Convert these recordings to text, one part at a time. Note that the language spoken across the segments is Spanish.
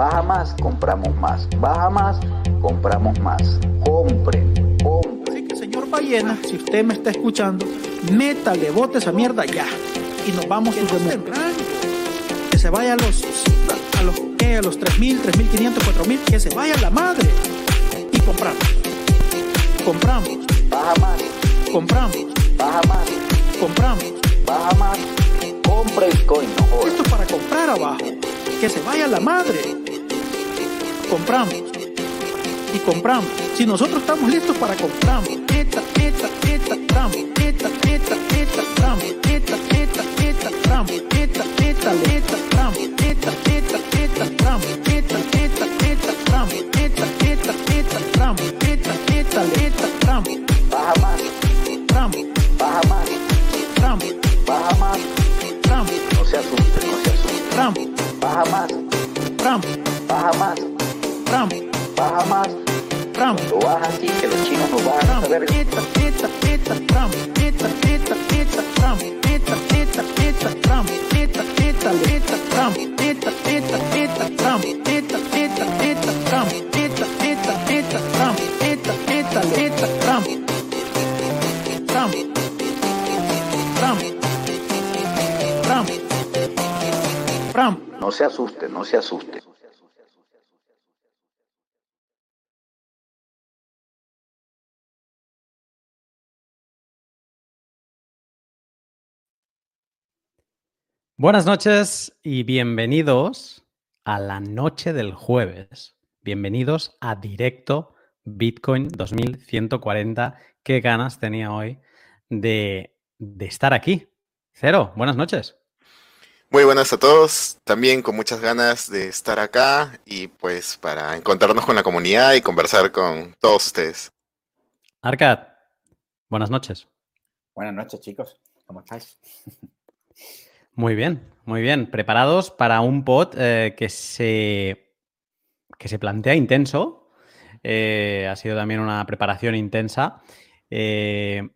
Baja más, compramos más. Baja más, compramos más. Compren, compren. Así que, señor Ballena, si usted me está escuchando, métale, bote esa mierda ya. Y nos vamos a mundo. Que se vaya a los, a los, ¿qué? A los 3.000, 3.500, 4.000, que se vaya la madre. Y compramos. Compramos. Baja más, Compramos. baja más, Compramos. baja más. Compre Bitcoin, no jodas. Esto es para comprar abajo. Que se vaya la madre. Compramos. Y compramos. Si nosotros estamos listos para compramos. Eta, eta, eta, tramo. Eta, eta, eta, tramo. Eta, eta, eta, tramo. Eta, eta, eta, tramo. Eta, eta, eta, tramo. Eta, eta, eta, tramo. Eta, eta, eta, tramo. Eta, eta, eta, tramo. Baja más, Tramo. baja más, Tramo. baja más. Tramo. No se asuste, no se asuste. Tramo. Baja más, Tramo. baja más, ram, baja más, ram, lo baja así que los chinos nos van a saber. Pizza, pizza, pizza, ram, pizza, pizza, pizza, ram, pizza, pizza, pizza, ram, pizza, pizza, pizza, ram, pizza, pizza, pizza, ram, pizza, pizza, pizza, ram, pizza, pizza, pizza, ram, pizza, pizza, pizza, ram, ram. No se asuste, no se asuste. Buenas noches y bienvenidos a la noche del jueves. Bienvenidos a Directo Bitcoin 2140. Qué ganas tenía hoy de, de estar aquí. Cero, buenas noches. Muy buenas a todos, también con muchas ganas de estar acá y pues para encontrarnos con la comunidad y conversar con todos ustedes. Arcad, buenas noches. Buenas noches, chicos. ¿Cómo estáis? Muy bien, muy bien. Preparados para un pod eh, que, se, que se plantea intenso. Eh, ha sido también una preparación intensa. Eh,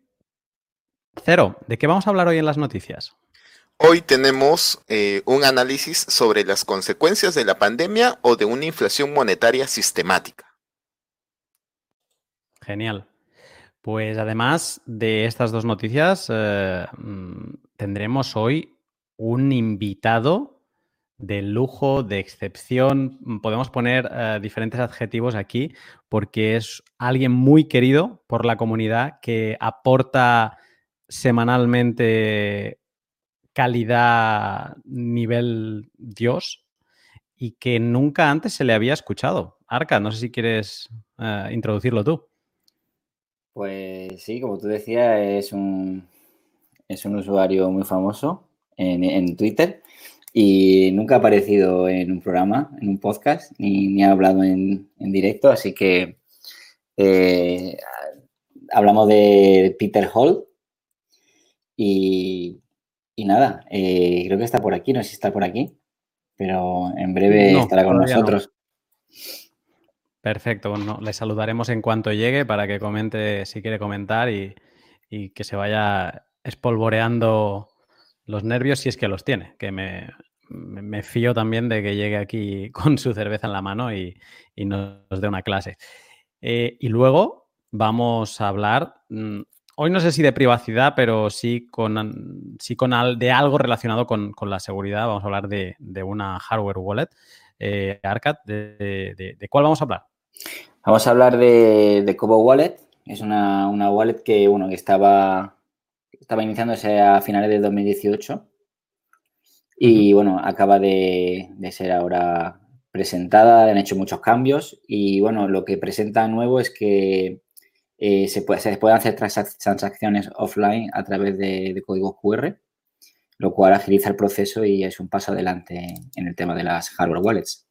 Cero, ¿de qué vamos a hablar hoy en las noticias? Hoy tenemos eh, un análisis sobre las consecuencias de la pandemia o de una inflación monetaria sistemática. Genial. Pues además de estas dos noticias, eh, mm, tendremos hoy un invitado de lujo, de excepción. Mm, Podemos poner eh, diferentes adjetivos aquí porque es alguien muy querido por la comunidad que aporta semanalmente calidad nivel Dios y que nunca antes se le había escuchado. Arca, no sé si quieres eh, introducirlo tú. Pues sí, como tú decías, es un, es un usuario muy famoso en, en Twitter y nunca ha aparecido en un programa, en un podcast, ni, ni ha hablado en, en directo, así que eh, hablamos de Peter Hall y, y nada, eh, creo que está por aquí, no sé si está por aquí, pero en breve No, estará con no. nosotros. Perfecto, bueno, le saludaremos en cuanto llegue para que comente si quiere comentar y, y que se vaya espolvoreando los nervios si es que los tiene, que me, me- fío también de que llegue aquí con su cerveza en la mano y, y nos dé una clase. Eh, y luego vamos a hablar, mm, hoy no sé si de privacidad, pero sí con, sí con al- de algo relacionado con, con la seguridad. Vamos a hablar de, de una hardware wallet. Eh, Arcad, de, cuál vamos a hablar? Vamos a hablar de, de Cobo Wallet. Es una, una wallet que, bueno, que estaba, estaba iniciándose a finales de 2018 y, bueno, acaba de, de ser ahora presentada, han hecho muchos cambios y, bueno, lo que presenta nuevo es que eh, se, puede, se pueden hacer transac- transacciones offline a través de, de códigos QR, lo cual agiliza el proceso y es un paso adelante en el tema de las hardware wallets.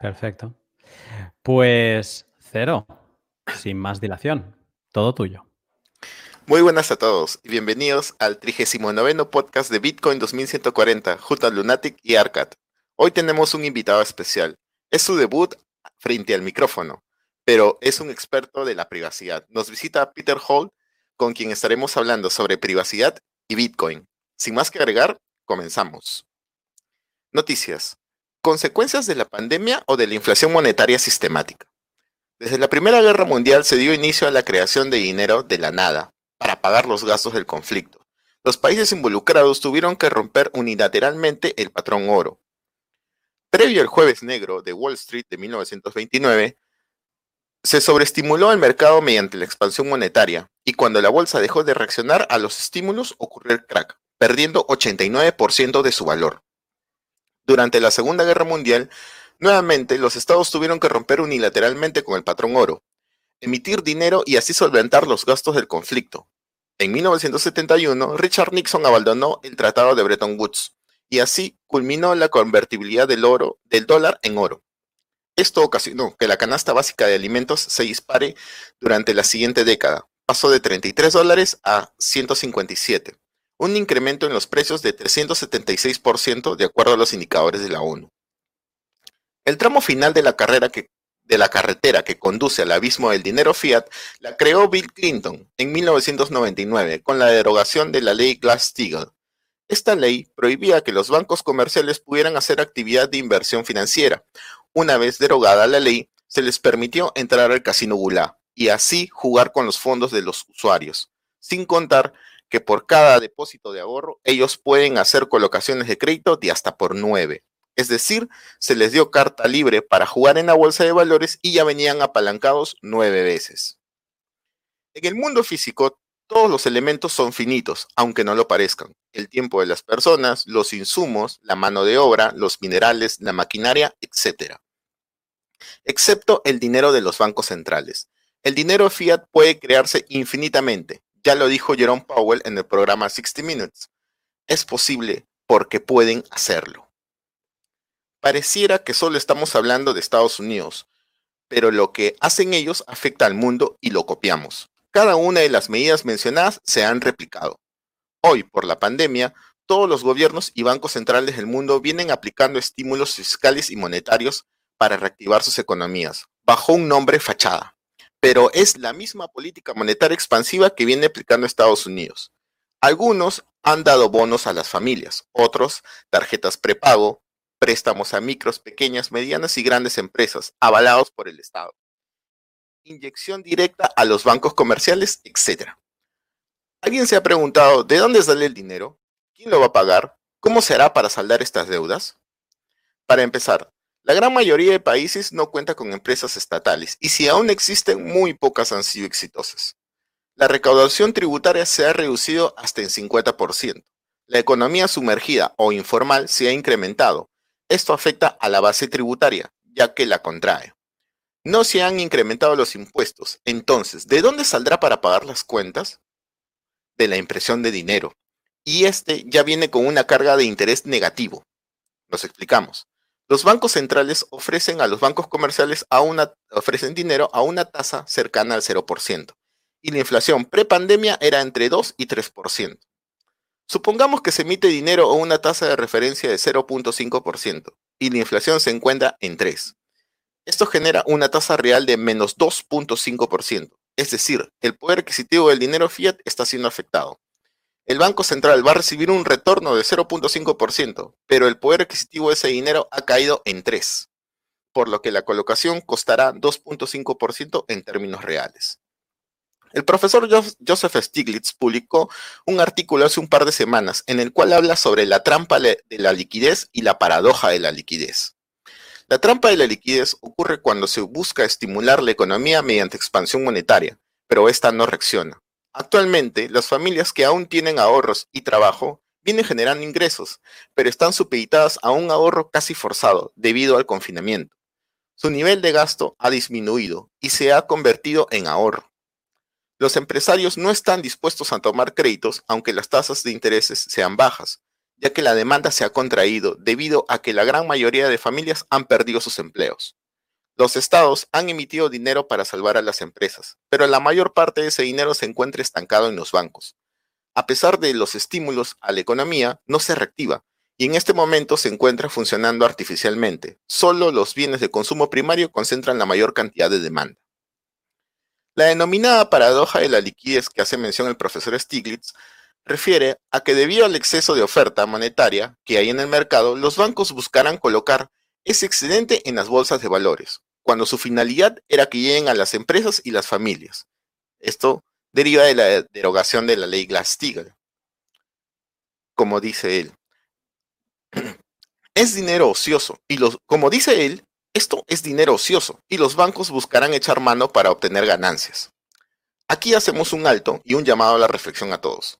Perfecto. Pues cero, sin más dilación, todo tuyo. Muy buenas a todos y bienvenidos al 39 podcast de Bitcoin 2140 junto a Lunatic y Arcad. Hoy tenemos un invitado especial. Es su debut frente al micrófono, pero es un experto de la privacidad. Nos visita Peter Hall, con quien estaremos hablando sobre privacidad y Bitcoin. Sin más que agregar, comenzamos. Noticias. consecuencias de la pandemia o de la inflación monetaria sistemática. Desde la Primera Guerra Mundial se dio inicio a la creación de dinero de la nada para pagar los gastos del conflicto. Los países involucrados tuvieron que romper unilateralmente el patrón oro. Previo al jueves negro de Wall Street de 1929, se sobreestimuló el mercado mediante la expansión monetaria y cuando la bolsa dejó de reaccionar a los estímulos ocurrió el crack, perdiendo 89% de su valor. Durante la Segunda Guerra Mundial, nuevamente los estados tuvieron que romper unilateralmente con el patrón oro, emitir dinero y así solventar los gastos del conflicto. En 1971, Richard Nixon abandonó el Tratado de Bretton Woods y así culminó la convertibilidad del oro del dólar en oro. Esto ocasionó que la canasta básica de alimentos se dispare durante la siguiente década. Pasó de 33 dólares a 157, un incremento en los precios de 376% de acuerdo a los indicadores de la ONU. El tramo final de la carrera que de la carretera que conduce al abismo del dinero fiat la creó Bill Clinton en 1999 con la derogación de la ley Glass-Steagall. Esta ley prohibía que los bancos comerciales pudieran hacer actividad de inversión financiera, una vez derogada la ley, se les permitió entrar al casino Gulá y así jugar con los fondos de los usuarios, sin contar que por cada depósito de ahorro ellos pueden hacer colocaciones de crédito de hasta por nueve. Es decir, se les dio carta libre para jugar en la bolsa de valores y ya venían apalancados nueve veces. En el mundo físico, todos los elementos son finitos, aunque no lo parezcan. El tiempo de las personas, los insumos, la mano de obra, los minerales, la maquinaria, etc excepto el dinero de los bancos centrales. El dinero fiat puede crearse infinitamente, ya lo dijo Jerome Powell en el programa 60 Minutes. Es posible porque pueden hacerlo. Pareciera que solo estamos hablando de Estados Unidos, pero lo que hacen ellos afecta al mundo y lo copiamos. Cada una de las medidas mencionadas se han replicado. Hoy, por la pandemia, todos los gobiernos y bancos centrales del mundo vienen aplicando estímulos fiscales y monetarios para reactivar sus economías, bajo un nombre fachada. Pero es la misma política monetaria expansiva que viene aplicando Estados Unidos. Algunos han dado bonos a las familias, otros tarjetas prepago, préstamos a micros, pequeñas, medianas y grandes empresas, avalados por el Estado. Inyección directa a los bancos comerciales, etc. ¿Alguien se ha preguntado de dónde sale el dinero? ¿Quién lo va a pagar? ¿Cómo será para saldar estas deudas? Para empezar, la gran mayoría de países no cuenta con empresas estatales y si aún existen, muy pocas han sido exitosas. La recaudación tributaria se ha reducido hasta en 50%. La economía sumergida o informal se ha incrementado. Esto afecta a la base tributaria, ya que la contrae. No se han incrementado los impuestos. Entonces, ¿de dónde saldrá para pagar las cuentas? De la impresión de dinero. Y este ya viene con una carga de interés negativo. Nos explicamos. Los bancos centrales ofrecen a los bancos comerciales una, ofrecen dinero a una tasa cercana al 0%, y la inflación prepandemia era entre 2 y 3%. Supongamos que se emite dinero a una tasa de referencia de 0.5% y la inflación se encuentra en 3. Esto genera una tasa real de menos 2.5%, es decir, el poder adquisitivo del dinero fiat está siendo afectado el Banco Central va a recibir un retorno de 0.5%, pero el poder adquisitivo de ese dinero ha caído en 3, por lo que la colocación costará 2.5% en términos reales. El profesor Joseph Stiglitz publicó un artículo hace un par de semanas en el cual habla sobre la trampa de la liquidez y la paradoja de la liquidez. La trampa de la liquidez ocurre cuando se busca estimular la economía mediante expansión monetaria, pero esta no reacciona. Actualmente, las familias que aún tienen ahorros y trabajo vienen generando ingresos, pero están supeditadas a un ahorro casi forzado debido al confinamiento. Su nivel de gasto ha disminuido y se ha convertido en ahorro. Los empresarios no están dispuestos a tomar créditos aunque las tasas de intereses sean bajas, ya que la demanda se ha contraído debido a que la gran mayoría de familias han perdido sus empleos. Los estados han emitido dinero para salvar a las empresas, pero la mayor parte de ese dinero se encuentra estancado en los bancos. A pesar de los estímulos a la economía, no se reactiva y en este momento se encuentra funcionando artificialmente. Solo los bienes de consumo primario concentran la mayor cantidad de demanda. La denominada paradoja de la liquidez que hace mención el profesor Stiglitz refiere a que debido al exceso de oferta monetaria que hay en el mercado, los bancos buscarán colocar ese excedente en las bolsas de valores, cuando su finalidad era que lleguen a las empresas y las familias. Esto deriva de la derogación de la ley Glass-Steagall. Como dice él, es dinero ocioso y los, como dice él, esto es dinero ocioso y los bancos buscarán echar mano para obtener ganancias. Aquí hacemos un alto y un llamado a la reflexión a todos.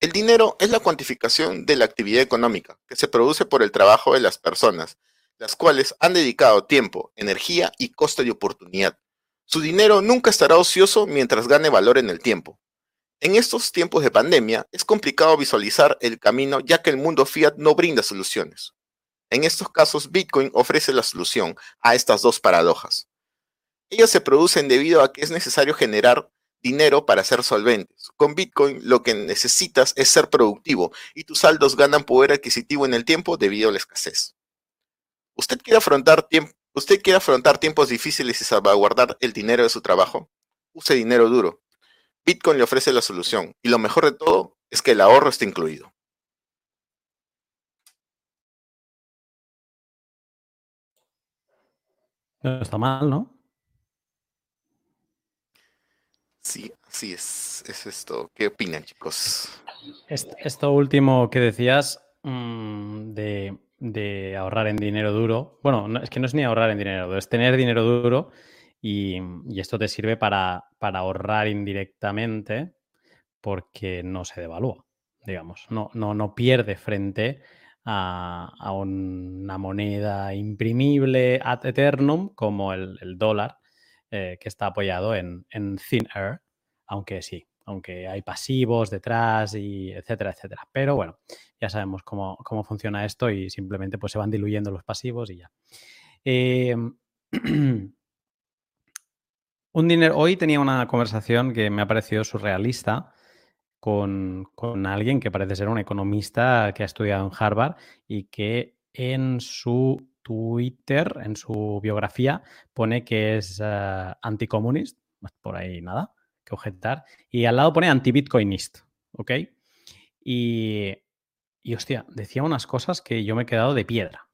El dinero es la cuantificación de la actividad económica que se produce por el trabajo de las personas, las cuales han dedicado tiempo, energía y coste de oportunidad. Su dinero nunca estará ocioso mientras gane valor en el tiempo. En estos tiempos de pandemia es complicado visualizar el camino ya que el mundo fiat no brinda soluciones. En estos casos, Bitcoin ofrece la solución a estas dos paradojas. Ellas se producen debido a que es necesario generar dinero para ser solventes. Con Bitcoin lo que necesitas es ser productivo y tus saldos ganan poder adquisitivo en el tiempo debido a la escasez. ¿Usted quiere afrontar, ¿Usted quiere afrontar tiempos difíciles y salvaguardar el dinero de su trabajo? Use dinero duro. Bitcoin le ofrece la solución y lo mejor de todo es que el ahorro está incluido. No está mal, ¿no? Sí, así es. Es esto. ¿Qué opinan, chicos? Esto último que decías mm, de, ahorrar en dinero duro. Bueno, es que no es ni ahorrar en dinero duro, es tener dinero duro y, esto te sirve para, ahorrar indirectamente porque no se devalúa, digamos. No, no, no pierde frente a, una moneda imprimible ad eternum como el, dólar, eh, que está apoyado en, thin air, aunque sí, aunque hay pasivos detrás y etcétera, etcétera. Pero bueno, ya sabemos cómo, funciona esto y simplemente pues se van diluyendo los pasivos y ya. Em, un dinero, hoy tenía una conversación que me ha parecido surrealista con, alguien que parece ser un economista que ha estudiado en Harvard y que en su Twitter, en su biografía, pone que es uh, anticomunist, por ahí nada que objetar, y al lado pone anti-bitcoinist, ¿ok? Y, y hostia, decía unas cosas que yo me he quedado de piedra,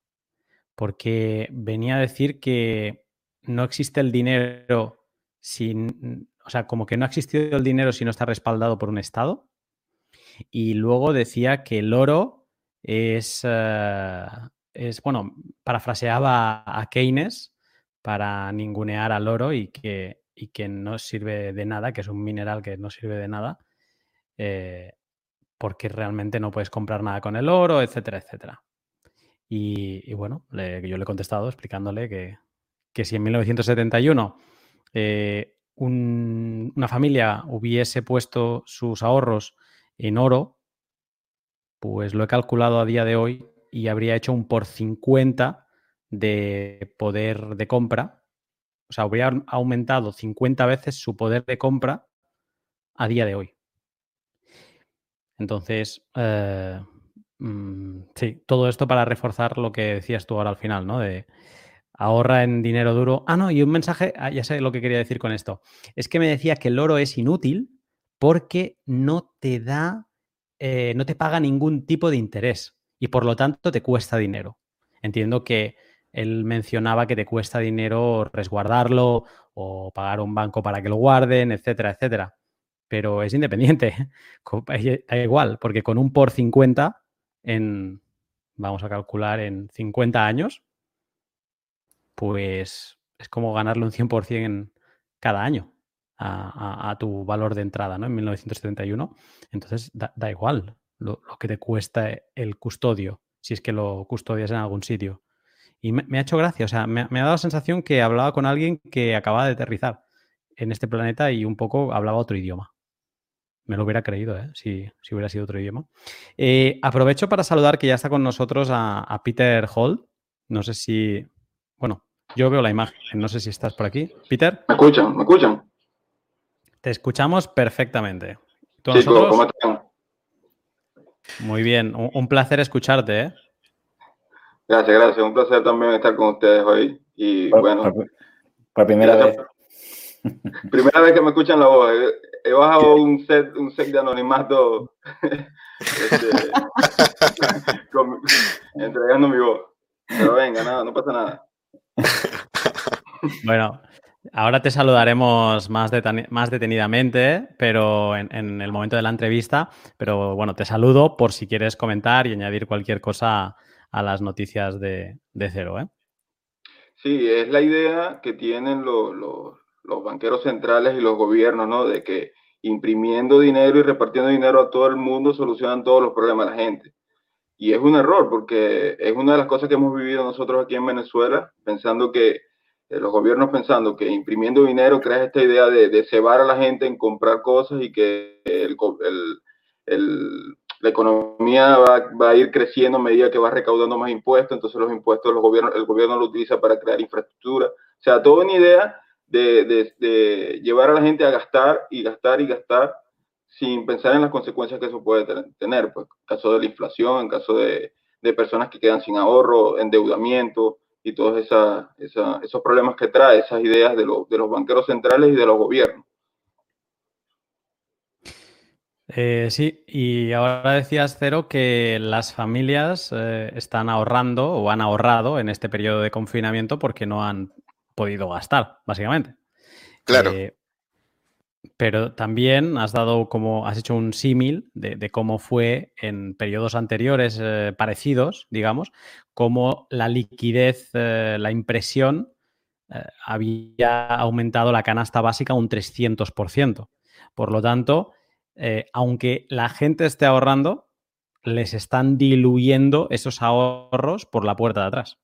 porque venía a decir que no existe el dinero sin, o sea, como que no ha existido el dinero si no está respaldado por un Estado. Y luego decía que el oro es, eh, es bueno, parafraseaba a Keynes para ningunear al oro y que, y que no sirve de nada, que es un mineral que no sirve de nada, eh, porque realmente no puedes comprar nada con el oro, etcétera, etcétera. Y, bueno, yo le he contestado explicándole que, que si en 1971 una familia hubiese puesto sus ahorros en oro, pues lo he calculado a día de hoy y habría hecho un por 50 de poder de compra. O sea, habría aumentado 50 veces su poder de compra a día de hoy. Entonces, eh, mm, sí, todo esto para reforzar lo que decías tú ahora al final, ¿no? De, ahorra en dinero duro. Ah, no, y un mensaje, ah, ya sé lo que quería decir con esto. Es que me decía que el oro es inútil porque no te da, eh, no te paga ningún tipo de interés y por lo tanto te cuesta dinero. Entiendo que él mencionaba que te cuesta dinero resguardarlo o pagar a un banco para que lo guarden, etcétera, etcétera. Pero es independiente, da igual, porque con un por 50 en, vamos a calcular, en 50 años, pues es como ganarle un 100% cada año a, tu valor de entrada, ¿no? En 1971. Entonces, da, igual lo, que te cuesta el custodio, si es que lo custodias en algún sitio. Y me, ha hecho gracia, o sea, me, ha dado la sensación que hablaba con alguien que acaba de aterrizar en este planeta y un poco hablaba otro idioma. Me lo hubiera creído, ¿eh? si, hubiera sido otro idioma. Eh, aprovecho para saludar que ya está con nosotros a, a Peter Hall. No sé si, bueno, yo veo la imagen, no sé si estás por aquí. Peter. ¿Me escuchan? ¿Me escuchan? Te escuchamos perfectamente. ¿Tú ¿cómo están? Muy bien, un, placer escucharte. ¿eh? Gracias, gracias. Un placer también estar con ustedes hoy. Y bueno. Por, primera vez. Primera vez que me escuchan la voz. He, bajado un set, un set de anonimato este, entregando mi voz. Pero venga, nada, no pasa nada. Bueno, ahora te saludaremos más, más detenidamente, pero en, el momento de la entrevista. Pero bueno, te saludo por si quieres comentar y añadir cualquier cosa a las noticias de, Cero. ¿eh? Sí, es la idea que tienen los banqueros centrales y los gobiernos, ¿no? De que imprimiendo dinero y repartiendo dinero a todo el mundo solucionan todos los problemas de la gente. Y es un error porque es una de las cosas que hemos vivido nosotros aquí en Venezuela, pensando que eh, los gobiernos pensando que imprimiendo dinero creas esta idea de, cebar a la gente en comprar cosas y que la economía va, va, a ir creciendo a medida que va recaudando más impuestos, entonces los impuestos los gobiernos, el gobierno lo utiliza para crear infraestructura. O sea, toda una idea de, de, de llevar a la gente a gastar y gastar y gastar sin pensar en las consecuencias que eso puede tener, pues, en caso de la inflación, en caso de, de personas que quedan sin ahorro, endeudamiento y todos esa, esa, esos problemas que trae, esas ideas de, lo, de, los banqueros centrales y de los gobiernos. Eh, sí, y ahora decías, Cero, que las familias eh, están ahorrando o han ahorrado en este periodo de confinamiento porque no han podido gastar, básicamente. Claro. Eh, pero también has dado como, has hecho un símil de, cómo fue en periodos anteriores eh, parecidos, digamos, cómo la liquidez, eh, la impresión eh, había aumentado la canasta básica un 300%. Por lo tanto, aunque la gente esté ahorrando, les están diluyendo esos ahorros por la puerta de atrás.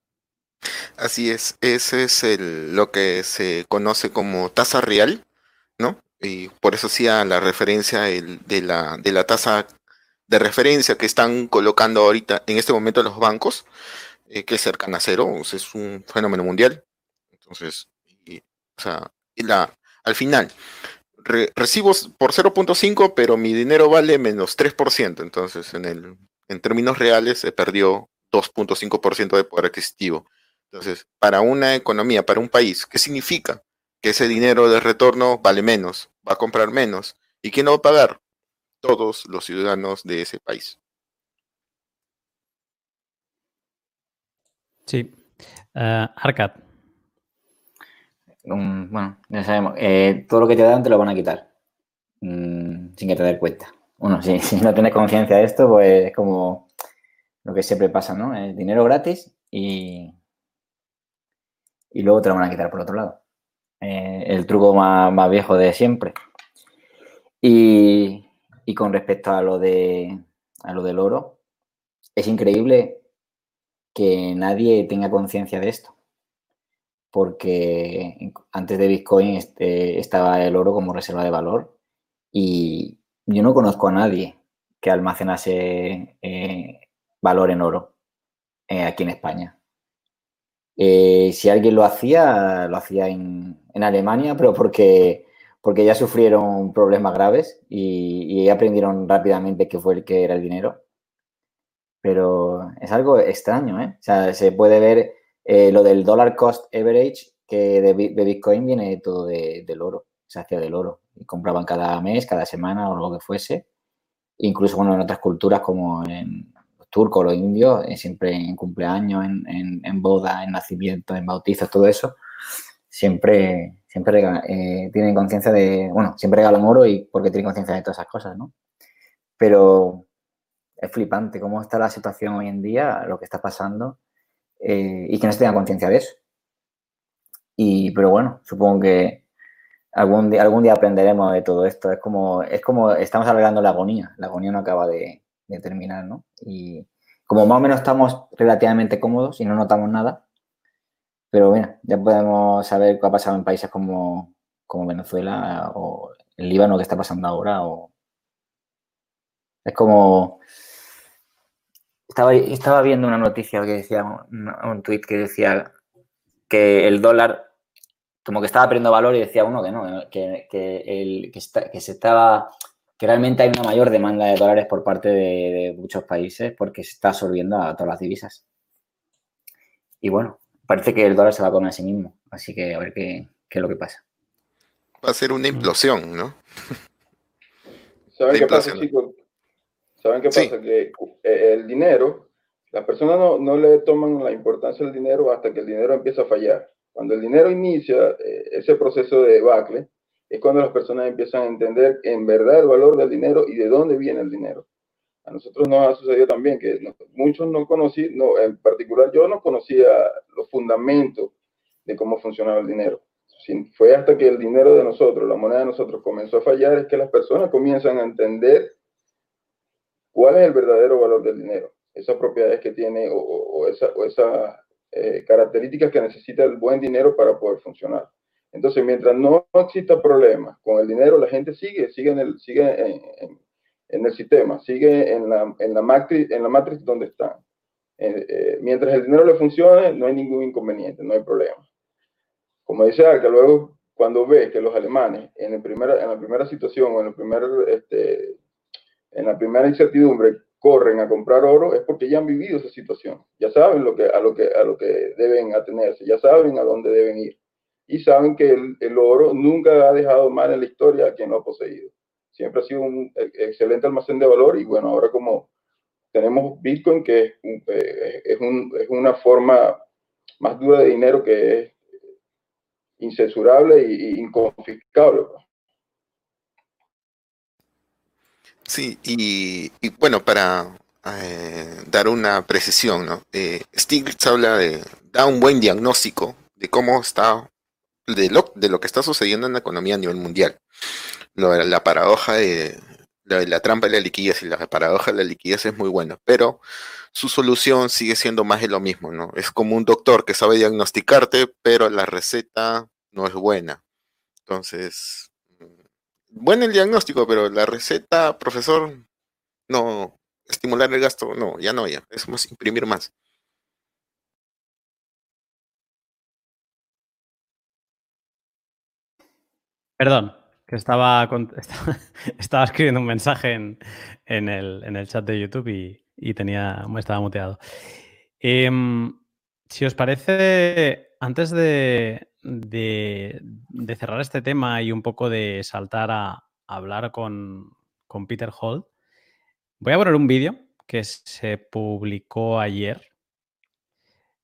Así es, ese es el, lo que se conoce como tasa real, ¿no? Y por eso hacía la referencia de, la, de la tasa de referencia que están colocando ahorita en este momento los bancos, eh, que es cercana a cero, es un fenómeno mundial. Entonces, o sea, la, al final, recibo por 0.5, pero mi dinero vale menos 3%. Entonces, en, el, en términos reales, se perdió 2.5% de poder adquisitivo. Entonces, para una economía, para un país, ¿qué significa? Que ese dinero de retorno vale menos va a comprar menos. ¿Y quién lo va a pagar? Todos los ciudadanos de ese país. Sí. Uh, Arcad. bueno, ya sabemos. Eh, todo lo que te dan te lo van a quitar. Mm, sin que te des cuenta. Bueno, si, si no tienes conciencia de esto, pues es como lo que siempre pasa, ¿no? Es dinero gratis y, y luego te lo van a quitar por otro lado. Eh, el truco más, viejo de siempre. Y, con respecto a lo, de, a lo del oro, es increíble que nadie tenga conciencia de esto. Porque antes de Bitcoin este, estaba el oro como reserva de valor y yo no conozco a nadie que almacenase eh, valor en oro eh, aquí en España. Si alguien lo hacía, lo hacía en, en Alemania, pero porque, porque ya sufrieron problemas graves y, aprendieron rápidamente qué fue el que era el dinero. Pero es algo extraño, ¿eh? O sea, se puede ver eh, lo del dollar cost average, que de, Bitcoin viene todo del oro, se hacía del oro. Y compraban cada mes, cada semana o lo que fuese. Incluso bueno, en otras culturas como en turcos, los indios, eh, siempre en cumpleaños, en, en, en boda, en nacimiento, en bautizos, todo eso, siempre, siempre eh, tienen conciencia de, bueno, siempre regalan oro y porque tienen conciencia de todas esas cosas, ¿no? Pero es flipante cómo está la situación hoy en día, lo que está pasando, eh, y que no se tenga conciencia de eso. Y, pero bueno, supongo que algún día, algún día aprenderemos de todo esto. Es como, es como estamos alargando la agonía. La agonía no acaba de, de terminar, ¿no? Y como más o menos estamos relativamente cómodos y no notamos nada, pero bueno, ya podemos saber qué ha pasado en países como, Venezuela o el Líbano que está pasando ahora. O... Es como... Estaba, estaba viendo una noticia que decía, un, un tuit que decía que el dólar como que estaba perdiendo valor y decía uno que no, que, el, que, se estaba, que realmente hay una mayor demanda de dólares por parte de, de, muchos países porque se está absorbiendo a todas las divisas. Y bueno, parece que el dólar se va a comer a sí mismo. Así que a ver qué, qué es lo que pasa. Va a ser una implosión, ¿no? ¿Saben qué pasa, chicos? ¿Saben qué pasa? Que eh, el dinero Las personas no, no, le toman la importancia del dinero hasta que el dinero empieza a fallar. Cuando el dinero inicia eh, ese proceso de debacle, es cuando las personas empiezan a entender en verdad el valor del dinero y de dónde viene el dinero. A nosotros nos ha sucedido también que muchos no conocí, no, en particular yo no conocía los fundamentos de cómo funcionaba el dinero. fue hasta que el dinero de nosotros, la moneda de nosotros comenzó a fallar, es que las personas comienzan a entender cuál es el verdadero valor del dinero, esas propiedades que tiene o, esas eh, características que necesita el buen dinero para poder funcionar. Entonces, mientras no exista problema con el dinero, la gente sigue, sigue en el, sigue en, en el sistema, sigue en la, en la, matriz, en la matriz donde está. Eh, eh, mientras el dinero le funcione, no hay ningún inconveniente, no hay problema. Como dice Arca, luego cuando ve que los alemanes en, el en la primera situación o en, el primer, este, en la primera incertidumbre corren a comprar oro, es porque ya han vivido esa situación. Ya saben lo que, a, lo que, a lo que deben atenerse, ya saben a dónde deben ir. Y saben que el, el oro nunca ha dejado mal en la historia a quien lo ha poseído siempre ha sido un e, excelente almacén de valor y bueno, ahora como tenemos Bitcoin, que es, eh, un, es una forma más dura de dinero que es incensurable e inconfiscable. Pues. Sí, y, bueno, para eh, dar una precisión, ¿no? Eh, Stiglitz habla de, da un buen diagnóstico de cómo está, de lo, de lo que está sucediendo en la economía a nivel mundial la paradoja de la, trampa de la liquidez y la paradoja de la liquidez es muy buena, pero su solución sigue siendo más de lo mismo, ¿no? Es como un doctor que sabe diagnosticarte, pero la receta no es buena. Entonces, mm, bueno el diagnóstico, pero la receta, profesor, no, estimular el gasto, no, ya no, ya, es más imprimir más. Perdón, estaba, estaba, escribiendo un mensaje en, el, chat de YouTube y, tenía, estaba muteado. Em, si os parece, antes de, cerrar este tema y un poco de saltar a, hablar con, Peter Hall, voy a poner un vídeo que se publicó ayer.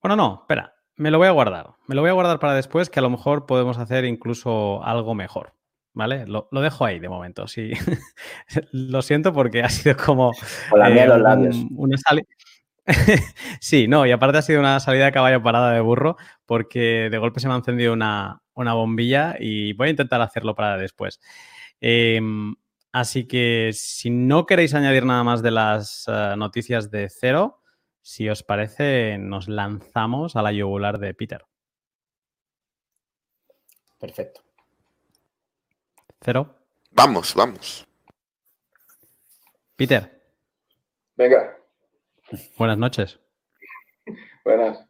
Bueno, no, espera, me lo voy a guardar. Me lo voy a guardar para después, que a lo mejor podemos hacer incluso algo mejor. ¿vale? Lo, dejo ahí de momento, sí. lo siento porque ha sido como eh, una salida. sí, no, y aparte ha sido una salida de caballo parada de burro porque de golpe se me ha encendido una, bombilla y voy a intentar hacerlo para después. Em, así que si no queréis añadir nada más de las eh, noticias de cero, si os parece, nos lanzamos a la yugular de Peter. Perfecto. Cero. Vamos, vamos. Peter. Venga. Buenas noches. Buenas.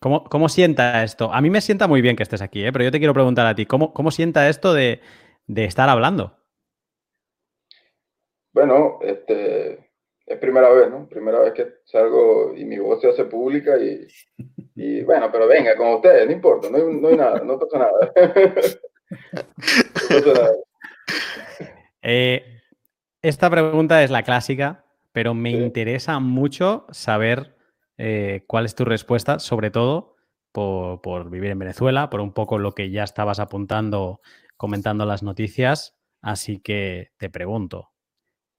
¿Cómo, ¿Cómo, sienta esto? A mí me sienta muy bien que estés aquí, ¿eh? pero yo te quiero preguntar a ti, ¿cómo, cómo sienta esto de, estar hablando? Bueno, este, es primera vez, ¿no? Primera vez que salgo y mi voz se hace pública y, bueno, pero venga, con ustedes, no importa, no hay, no hay nada, no pasa nada. Eh, esta pregunta es la clásica, pero me interesa mucho saber eh, cuál es tu respuesta, sobre todo por, vivir en Venezuela, por un poco lo que ya estabas apuntando, comentando las noticias. Así que te pregunto,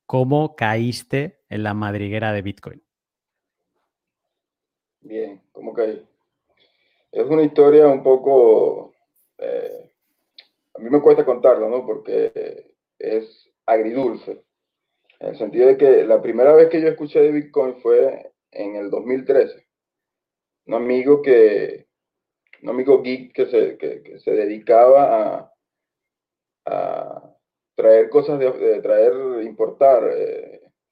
¿cómo caíste en la madriguera de Bitcoin? Bien, ¿cómo caí? Es una historia un poco eh, a mí me cuesta contarlo, ¿no? Porque es agridulce. En el sentido de que la primera vez que yo escuché de Bitcoin fue en el 2013. Un amigo que, un amigo geek que se, que, se dedicaba a, traer cosas, de, traer, importar eh,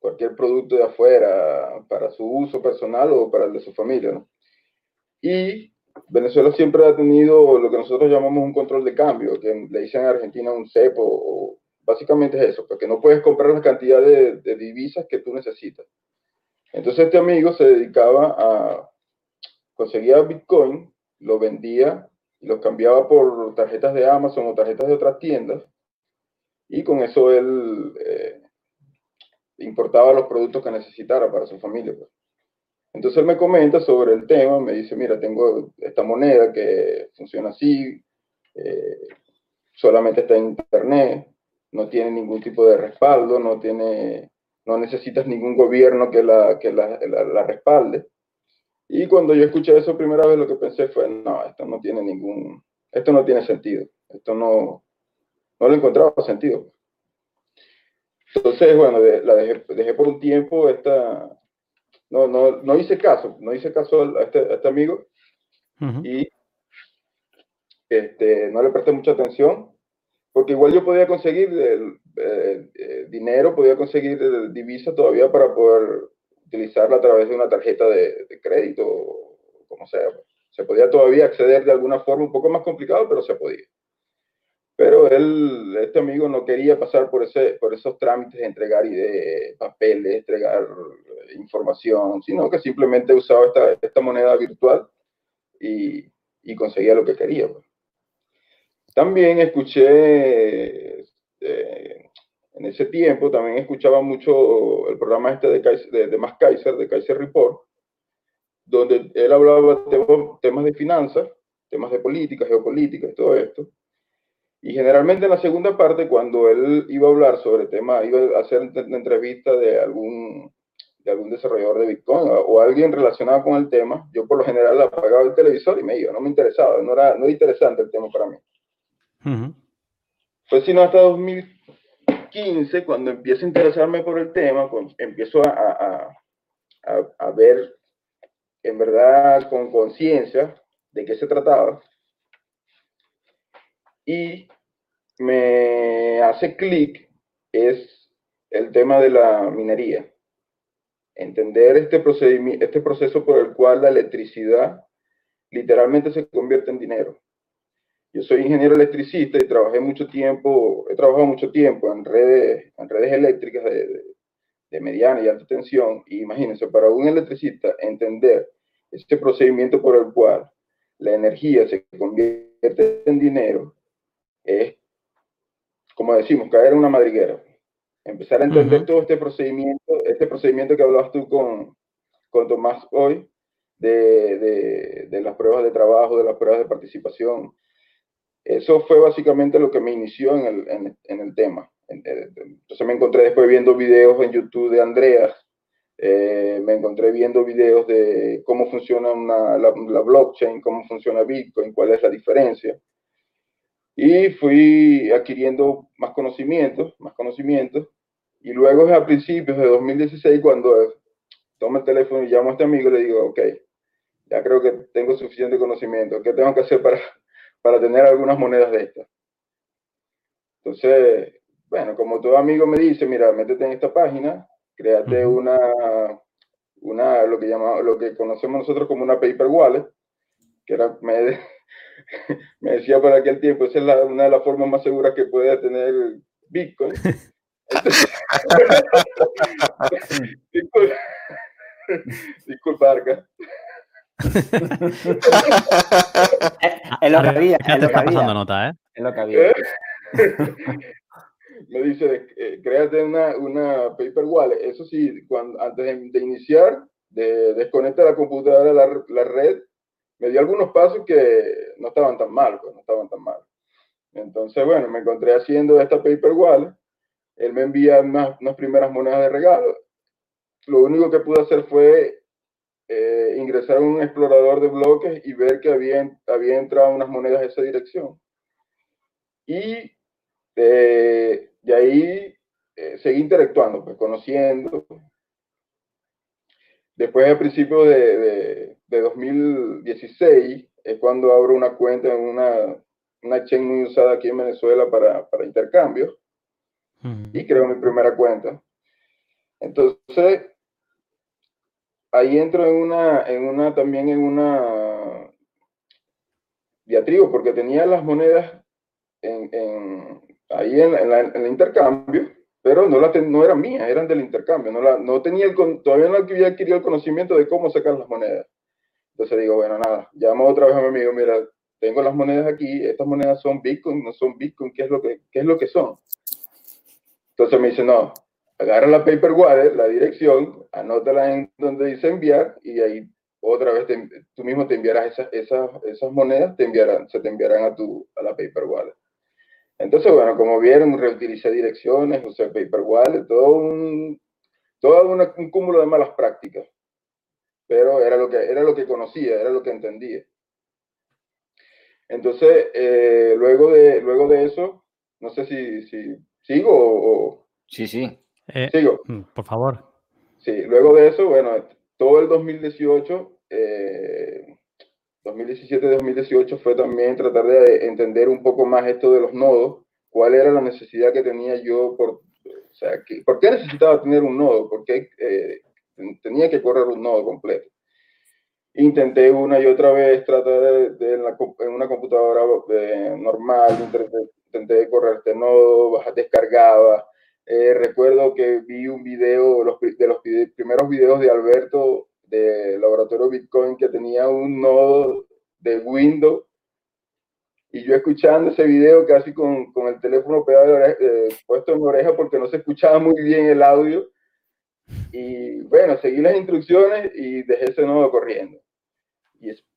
cualquier producto de afuera para su uso personal o para el de su familia, ¿no? Y Venezuela siempre ha tenido lo que nosotros llamamos un control de cambio, que le dicen a Argentina un cepo, o, básicamente es eso, porque no puedes comprar la cantidad de, divisas que tú necesitas. Entonces este amigo se dedicaba a, conseguía Bitcoin, lo vendía y lo cambiaba por tarjetas de Amazon o tarjetas de otras tiendas, y con eso él eh, importaba los productos que necesitara para su familia. Pues. Entonces él me comenta sobre el tema, me dice, mira, tengo esta moneda que funciona así, eh, solamente está en internet, no tiene ningún tipo de respaldo, no tiene, no necesitas ningún gobierno que la, que la, la, respalde. Y cuando yo escuché eso primera vez, lo que pensé fue, no, esto no tiene ningún, esto no tiene sentido, esto no, no lo encontraba sentido. Entonces, bueno, la dejé, dejé, por un tiempo esta, no, no, no hice caso, no hice caso a este, este amigo y este, no le presté mucha atención, porque igual yo podía conseguir el, dinero, podía conseguir divisa todavía para poder utilizarla a través de una tarjeta de, crédito, como sea. Se podía todavía acceder de alguna forma, un poco más complicado, pero se podía. Pero él, este amigo no quería pasar por, ese, por esos trámites de entregar de papeles, entregar información, sino que simplemente usaba esta, esta moneda virtual y, y, conseguía lo que quería. Pues. También escuché, eh, en ese tiempo, también escuchaba mucho el programa este de, de, de Más Kaiser, de Kaiser Report, donde él hablaba de temas de finanzas, temas de política, geopolítica y todo esto. Y generalmente en la segunda parte, cuando él iba a hablar sobre temas, iba a hacer una entrevista de algún, de algún desarrollador de Bitcoin o, alguien relacionado con el tema, yo por lo general apagaba el televisor y me iba, no me interesaba, no era, no era interesante el tema para mí. Fue sino hasta 2015 cuando empiezo a interesarme por el tema, empiezo a, a, a ver en verdad con conciencia de qué se trataba y me hace clic es el tema de la minería. Entender este, este proceso por el cual la electricidad literalmente se convierte en dinero. Yo soy ingeniero electricista y trabajé mucho tiempo, he trabajado mucho tiempo en redes, en redes eléctricas de, de mediana y alta tensión. Y imagínense, para un electricista entender este procedimiento por el cual la energía se convierte en dinero es, como decimos, caer en una madriguera. Empezar a entender todo este procedimiento, este procedimiento que hablabas tú con, con Tomás hoy, de, de, de, las pruebas de trabajo, de las pruebas de participación. Eso fue básicamente lo que me inició en el, en, en el tema. Entonces me encontré después viendo videos en YouTube de Andreas, eh, me encontré viendo videos de cómo funciona una, la, la, blockchain, cómo funciona Bitcoin, cuál es la diferencia. Y fui adquiriendo más conocimientos, más conocimientos. Y luego es a principios de 2016 cuando tomo el teléfono y llamo a este amigo y le digo, ok, ya creo que tengo suficiente conocimiento. ¿Qué tengo que hacer para, para tener algunas monedas de estas? Entonces, bueno, como todo amigo me dice, mira, métete en esta página, créate una, una, lo que llama, lo que conocemos nosotros como una paper wallet, que era, me, me decía por aquel tiempo, esa es una de las formas más seguras que puede tener Bitcoin. disculpa, disculpa, Arca. es lo que había. Ya te está pasando nota, ¿eh? Es lo que había. Me dice, eh, créate una, una paper wallet. Eso sí, cuando, antes de, de iniciar, de desconectar la computadora la, la red, me dio algunos pasos que no estaban tan mal, pues no estaban tan mal. Entonces, bueno, me encontré haciendo esta paper wallet. Él me envía unas, unas primeras monedas de regalo. Lo único que pude hacer fue eh, ingresar a un explorador de bloques y ver que había, había entrado unas monedas en esa dirección. Y eh, de ahí eh, seguí interactuando, pues conociendo, Después, a principios de, de, 2016, es cuando abro una cuenta en una, una chain muy usada aquí en Venezuela para, para intercambios. Y creo mi primera cuenta. Entonces, ahí entro en una, en una, también en una diatribo, porque tenía las monedas en, en, ahí en, en, en el intercambio, pero no, la no eran mías, eran del intercambio. No, la, no tenía el, todavía no había adquirido el conocimiento de cómo sacar las monedas. Entonces digo, bueno, nada, llamo otra vez a mi amigo, mira, tengo las monedas aquí, estas monedas son Bitcoin, no son Bitcoin, ¿qué es lo que, qué es lo que son? Entonces me dice, no, agarra la paper wallet, la dirección, anótala en donde dice enviar y ahí otra vez tú mismo te enviarás esas, esas, esas monedas, te enviarán, se te enviarán a, tu, a la paper wallet. Entonces, bueno, como vieron, reutilicé direcciones, usé paper wallet, todo un, todo un cúmulo de malas prácticas. Pero era lo que, era lo que conocía, era lo que entendía. Entonces, eh, luego, de, luego de eso, no sé si, si sigo o... Sí, sí. Eh, sigo. mm, Por favor. Sí, luego de eso, bueno, todo el 2018, eh, 2017-2018 fue también tratar de entender un poco más esto de los nodos, cuál era la necesidad que tenía yo, por, o sea, que, ¿por qué necesitaba tener un nodo? ¿Por qué eh, tenía que correr un nodo completo? Intenté una y otra vez tratar de, en, una computadora normal, intenté, intenté, correr este nodo, descargaba. Eh, recuerdo que vi un video los, de los primeros videos de Alberto de Laboratorio Bitcoin que tenía un nodo de Windows y yo escuchando ese video casi con, con el teléfono pegado eh, puesto en mi oreja porque no se escuchaba muy bien el audio. Y bueno, seguí las instrucciones y dejé ese nodo corriendo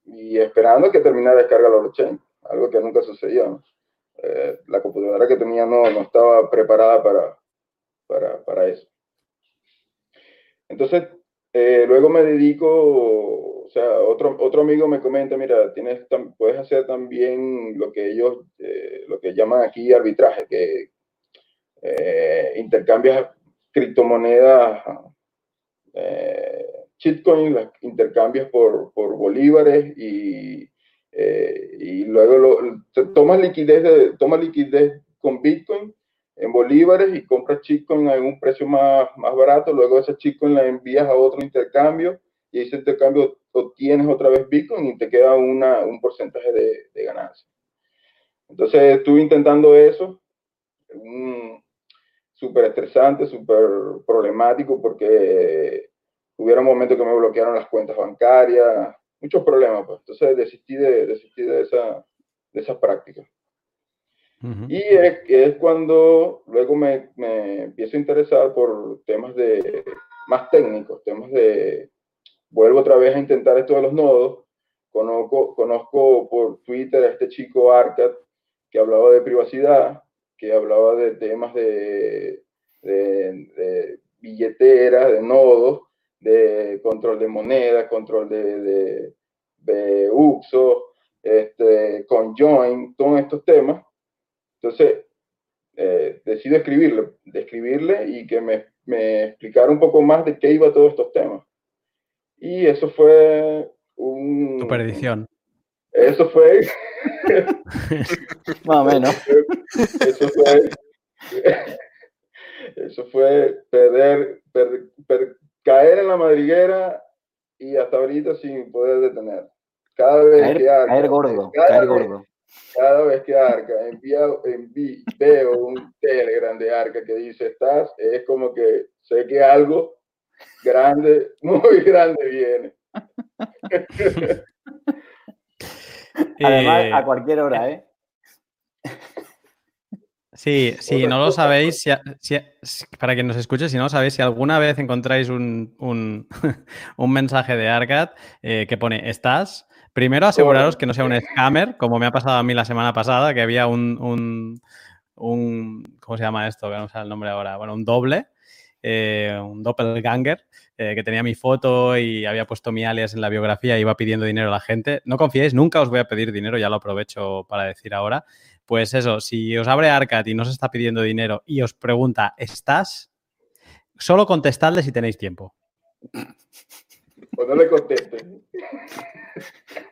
y, esperando que terminara de descargar los 80, algo que nunca sucedió. Eh, la computadora que tenía no, no estaba preparada para, para, para eso. Entonces, eh, luego me dedico, o sea, otro, otro amigo me comenta, mira, tienes, puedes hacer también lo que ellos, eh, lo que llaman aquí arbitraje, que intercambias criptomonedas shitcoin, las intercambias por, por bolívares y, eh, y luego lo, tomas, liquidez de, tomas liquidez con Bitcoin en bolívares y compras shitcoin en un precio más, más barato, luego esa shitcoin la envías a otro intercambio y ese intercambio obtienes otra vez Bitcoin y te queda una, un porcentaje de, de ganancia. Entonces estuve intentando eso, súper estresante, súper problemático porque Hubieron momentos que me bloquearon las cuentas bancarias, muchos problemas, pues. Entonces desistí de, desistí de, esa, de esas prácticas. Y es, es, cuando luego me, me, empiezo a interesar por temas de, más técnicos, temas de, vuelvo otra vez a intentar esto de los nodos, conozco, conozco por Twitter a este chico Arcad que hablaba de privacidad, que hablaba de temas de, de, de billeteras, de nodos, de control de moneda, control de, de, de UXO, este, conjoin, todos estos temas. Entonces, eh, decido escribirle, escribirle y que me, me explicara un poco más de qué iba todos estos temas. Y eso fue un... Tu perdición. Eso fue... más o menos. Eso fue... Eso fue perder, per, caer en la madriguera y hasta ahorita sin poder detener. Cada vez que arca, caer gordo, cada caer vez, gordo. Cada vez que arca, envía, enví, veo un telegram de arca que dice estás, es como que sé que algo grande, muy grande viene. Además, a cualquier hora, ¿eh? Sí, si no lo sabéis, para quien nos escuche, si no lo sabéis, si alguna vez encontráis un, mensaje de Arcat eh, que pone estás, primero aseguraros que no sea un scammer, como me ha pasado a mí la semana pasada, que había un, un, ¿cómo se llama esto? Que no sé el nombre ahora. Bueno, un doble, eh, un doppelganger, eh, que tenía mi foto y había puesto mi alias en la biografía y iba pidiendo dinero a la gente. No confiéis, nunca os voy a pedir dinero, ya lo aprovecho para decir ahora. Pues eso, si os abre Arcat y no os está pidiendo dinero y os pregunta, ¿estás? Solo contestadle si tenéis tiempo. O no le contestes.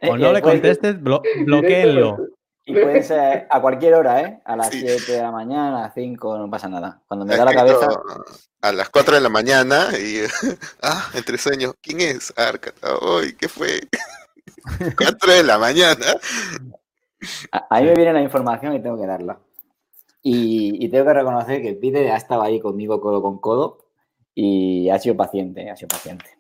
O no le contestes, blo bloqueenlo. Y puede ser a cualquier hora, ¿eh? A las 7 de la mañana, a las 5, no pasa nada. Cuando me da la cabeza. A las 4 de la mañana y. Ah, entre sueños. ¿Quién es? Arcat. Ay, ¿qué fue? 4 de la mañana. Ahí me viene la información y tengo que darla. Y, tengo que reconocer que Pide ha estado ahí conmigo codo con codo y ha sido paciente, ha sido paciente.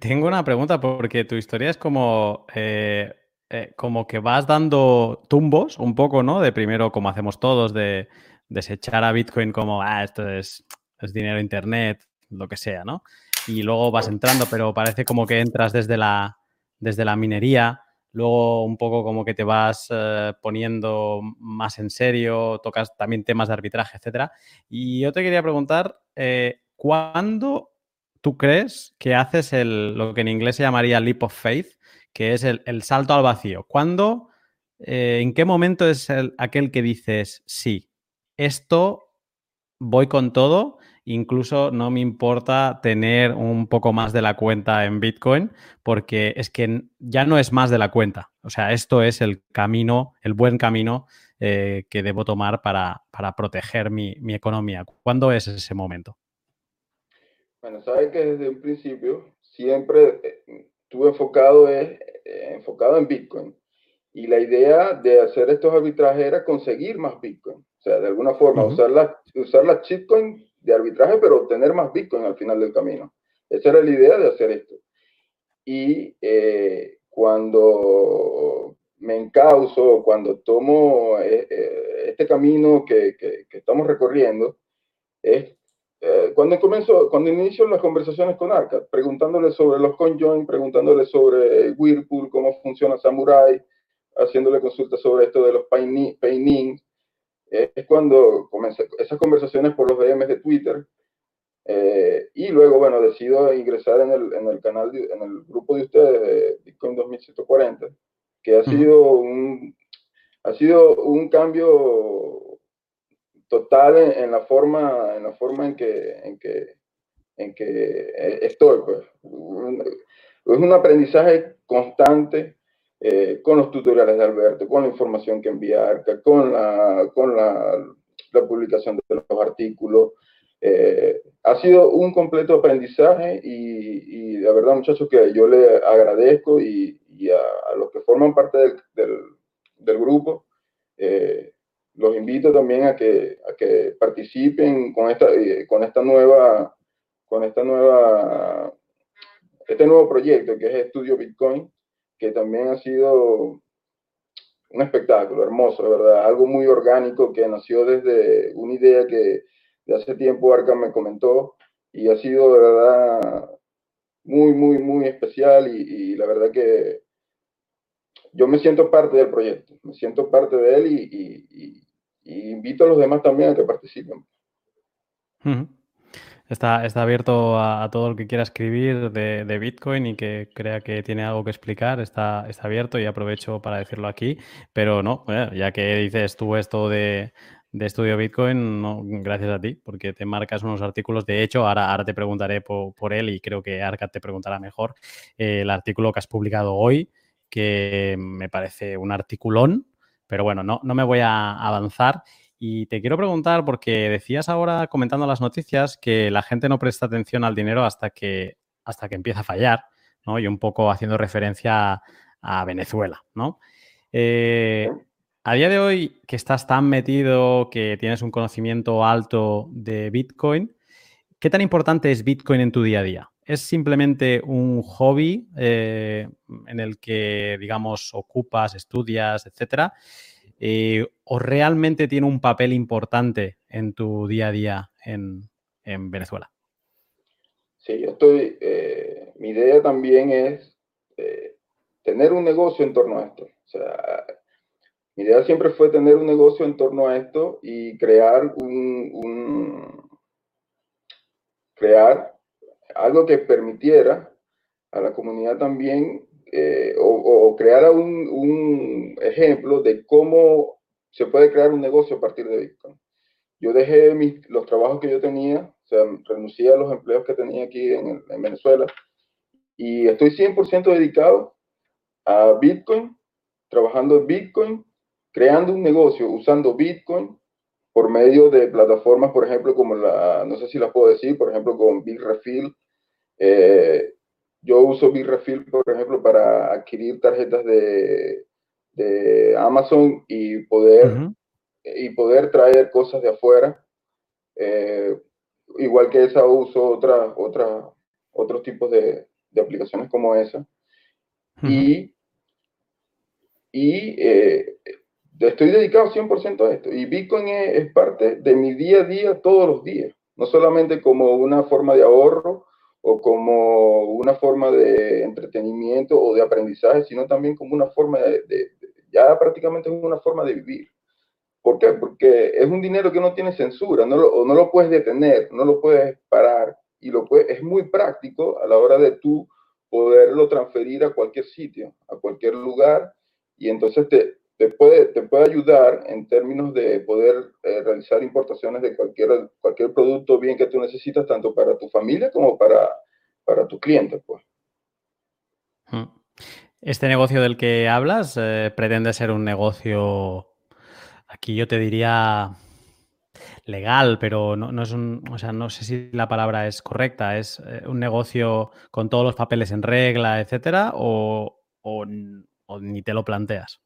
Tengo una pregunta porque tu historia es como, eh, eh, como que vas dando tumbos un poco, ¿no? De primero, como hacemos todos, de, desechar a Bitcoin como, ah, esto es, es dinero internet, lo que sea, ¿no? Y luego vas entrando, pero parece como que entras desde la, desde la minería, luego un poco como que te vas eh, poniendo más en serio, tocas también temas de arbitraje, etcétera. Y yo te quería preguntar, eh, ¿cuándo tú crees que haces el, lo que en inglés se llamaría leap of faith, que es el, salto al vacío? ¿Cuándo, eh, en qué momento es aquel que dices, sí, esto voy con todo incluso no me importa tener un poco más de la cuenta en Bitcoin, porque es que ya no es más de la cuenta. O sea, esto es el camino, el buen camino eh, que debo tomar para, proteger mi, economía. ¿Cuándo es ese momento? Bueno, sabes que desde un principio siempre eh, estuve enfocado, es, eh, enfocado en Bitcoin. Y la idea de hacer estos arbitrajes era conseguir más Bitcoin. O sea, de alguna forma, usar la, usar la shitcoin de arbitraje, pero obtener más Bitcoin al final del camino. Esa era la idea de hacer esto. Y eh, cuando me encauso, cuando tomo eh, eh, este camino que, que, estamos recorriendo, es cuando, comienzo, cuando inicio las conversaciones con Arcad, preguntándole sobre los conjoin, preguntándole sobre Whirlpool, cómo funciona Samurai, haciéndole consultas sobre esto de los paining, es cuando comencé esas conversaciones por los DMs de Twitter. Eh, y luego, bueno, decido ingresar en el, en el canal, en el grupo de ustedes de Bitcoin 2140, que ha sido un, ha sido un cambio total en, la forma, en la forma en que, en que, en que estoy. Pues. Es un aprendizaje constante eh, con los tutoriales de Alberto, con la información que enviar, con la, con la, la publicación de los artículos. Eh, ha sido un completo aprendizaje y, y, la verdad, muchachos, que yo le agradezco y, y a, los que forman parte del, del, del grupo, eh, los invito también a que, a que participen con esta, con esta nueva, con esta nueva, este nuevo proyecto que es Estudio Bitcoin, que también ha sido un espectáculo hermoso, de verdad, algo muy orgánico que nació desde una idea que hace tiempo Arca me comentó y ha sido de verdad muy, muy, muy especial y, la verdad que yo me siento parte del proyecto, me siento parte de él y, invito a los demás también a que participen. Está, abierto a, todo el que quiera escribir de, Bitcoin y que crea que tiene algo que explicar. Está, abierto y aprovecho para decirlo aquí. Pero no, eh, ya que dices tú esto de, estudio Bitcoin, no, gracias a ti, porque te marcas unos artículos. De hecho, ahora, te preguntaré por, él y creo que Arcad te preguntará mejor eh, el artículo que has publicado hoy, que me parece un articulón, pero bueno, no, no me voy a avanzar. Y te quiero preguntar, porque decías ahora comentando las noticias que la gente no presta atención al dinero hasta que, hasta que empieza a fallar, ¿no? Y un poco haciendo referencia a, Venezuela, ¿no? Eh, a día de hoy, que estás tan metido, que tienes un conocimiento alto de Bitcoin, ¿qué tan importante es Bitcoin en tu día a día? ¿Es simplemente un hobby eh, en el que, digamos, ocupas, estudias, etcétera? Eh, o realmente tiene un papel importante en tu día a día en, Venezuela? Sí, yo estoy, eh, mi idea también es tener un negocio en torno a esto. O sea, mi idea siempre fue tener un negocio en torno a esto y crear un crear algo que permitiera a la comunidad también eh, o, creara un, ejemplo de cómo se puede crear un negocio a partir de Bitcoin. Yo dejé mis, los trabajos que yo tenía, o sea, renuncié a los empleos que tenía aquí en, Venezuela y estoy 100% dedicado a Bitcoin, trabajando en Bitcoin, creando un negocio usando Bitcoin por medio de plataformas, por ejemplo, como la, no sé si las puedo decir, por ejemplo, con Bitrefill, eh, yo uso Bitrefill, por ejemplo, para adquirir tarjetas de, Amazon y poder, y poder traer cosas de afuera. Eh, igual que esa, uso otra, otra, otros tipos de, aplicaciones como esa. Y, y eh, estoy dedicado 100% a esto. Y Bitcoin es, parte de mi día a día todos los días. No solamente como una forma de ahorro o como una forma de entretenimiento o de aprendizaje, sino también como una forma de, ya prácticamente es una forma de vivir. ¿Por qué? Porque es un dinero que no tiene censura, no lo, no lo puedes detener, no lo puedes parar y lo es muy práctico a la hora de tú poderlo transferir a cualquier sitio, a cualquier lugar y entonces te, te puede, te puede ayudar en términos de poder eh, realizar importaciones de cualquier, cualquier producto bien que tú necesitas, tanto para tu familia como para, para tus clientes. Pues. Este negocio del que hablas eh, pretende ser un negocio, aquí yo te diría legal, pero no, es un, o sea, no sé si la palabra es correcta, es eh, un negocio con todos los papeles en regla, etcétera, o, o ni te lo planteas.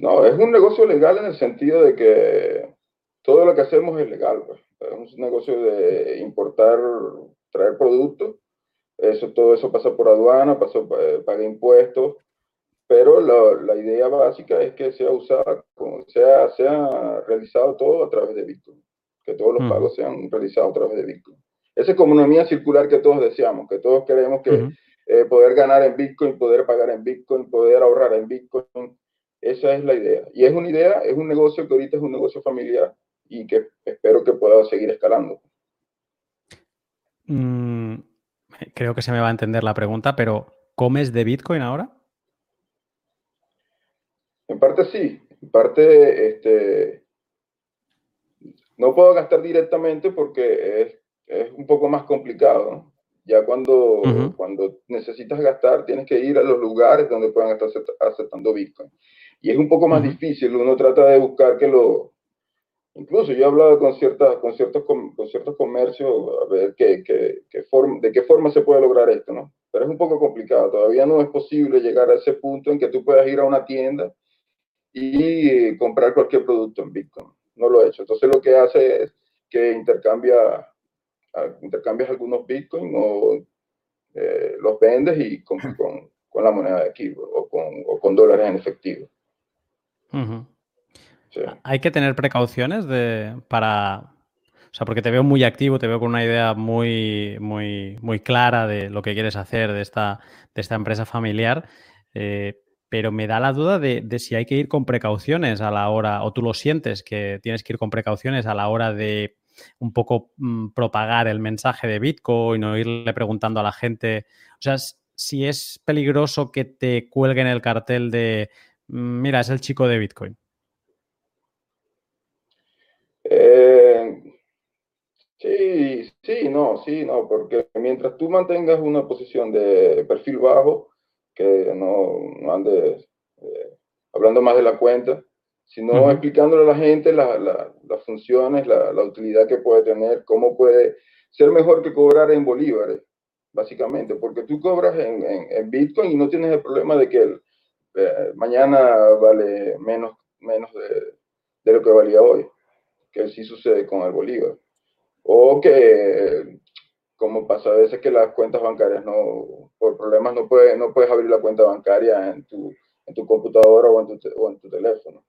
No, es un negocio legal en el sentido de que todo lo que hacemos es legal. Pues. Es un negocio de importar, traer productos. Eso, todo eso pasa por aduana, pasa, eh, paga impuestos, pero la, la, idea básica es que sea usada, sea, sea realizado todo a través de Bitcoin, que todos los pagos sean realizados a través de Bitcoin. Esa economía circular que todos deseamos, que todos queremos que eh, poder ganar en Bitcoin, poder pagar en Bitcoin, poder ahorrar en Bitcoin, esa es la idea. Y es una idea, es un negocio que ahorita es un negocio familiar y que espero que pueda seguir escalando. Mm, creo que se me va a entender la pregunta, pero ¿comes de Bitcoin ahora? En parte sí, en parte este, no puedo gastar directamente porque es, es un poco más complicado. Ya cuando, cuando necesitas gastar, tienes que ir a los lugares donde puedan estar aceptando Bitcoin. Y es un poco más difícil, uno trata de buscar que lo... Incluso yo he hablado con, ciertas, con, ciertos, con, ciertos comercios a ver qué, qué, qué forma, de qué forma se puede lograr esto, ¿no? Pero es un poco complicado, todavía no es posible llegar a ese punto en que tú puedas ir a una tienda y comprar cualquier producto en Bitcoin. No lo he hecho. Entonces lo que hace es que intercambia, intercambias algunos Bitcoin o eh, los vendes y con, con, con, la moneda de aquí o con, o con dólares en efectivo. Hay que tener precauciones de, para. O sea, porque te veo muy activo, te veo con una idea muy, muy, muy clara de lo que quieres hacer de esta, de esta empresa familiar. Eh, pero me da la duda de, si hay que ir con precauciones a la hora, o tú lo sientes que tienes que ir con precauciones a la hora de un poco mm, propagar el mensaje de Bitcoin o irle preguntando a la gente. O sea, si es peligroso que te cuelguen el cartel de mira, es el chico de Bitcoin. Eh, sí, sí, no, sí, no, porque mientras tú mantengas una posición de perfil bajo, que no, andes eh, hablando más de la cuenta, sino explicándole a la gente las funciones, la, utilidad que puede tener, cómo puede ser mejor que cobrar en bolívares, básicamente, porque tú cobras en, en Bitcoin y no tienes el problema de que el, eh, mañana vale menos, menos de, de, lo que valía hoy, que sí sucede con el Bolívar. O que, como pasa a veces que las cuentas bancarias no, por problemas no puedes, no puedes abrir la cuenta bancaria en tu, en tu computadora o en tu, o en tu teléfono.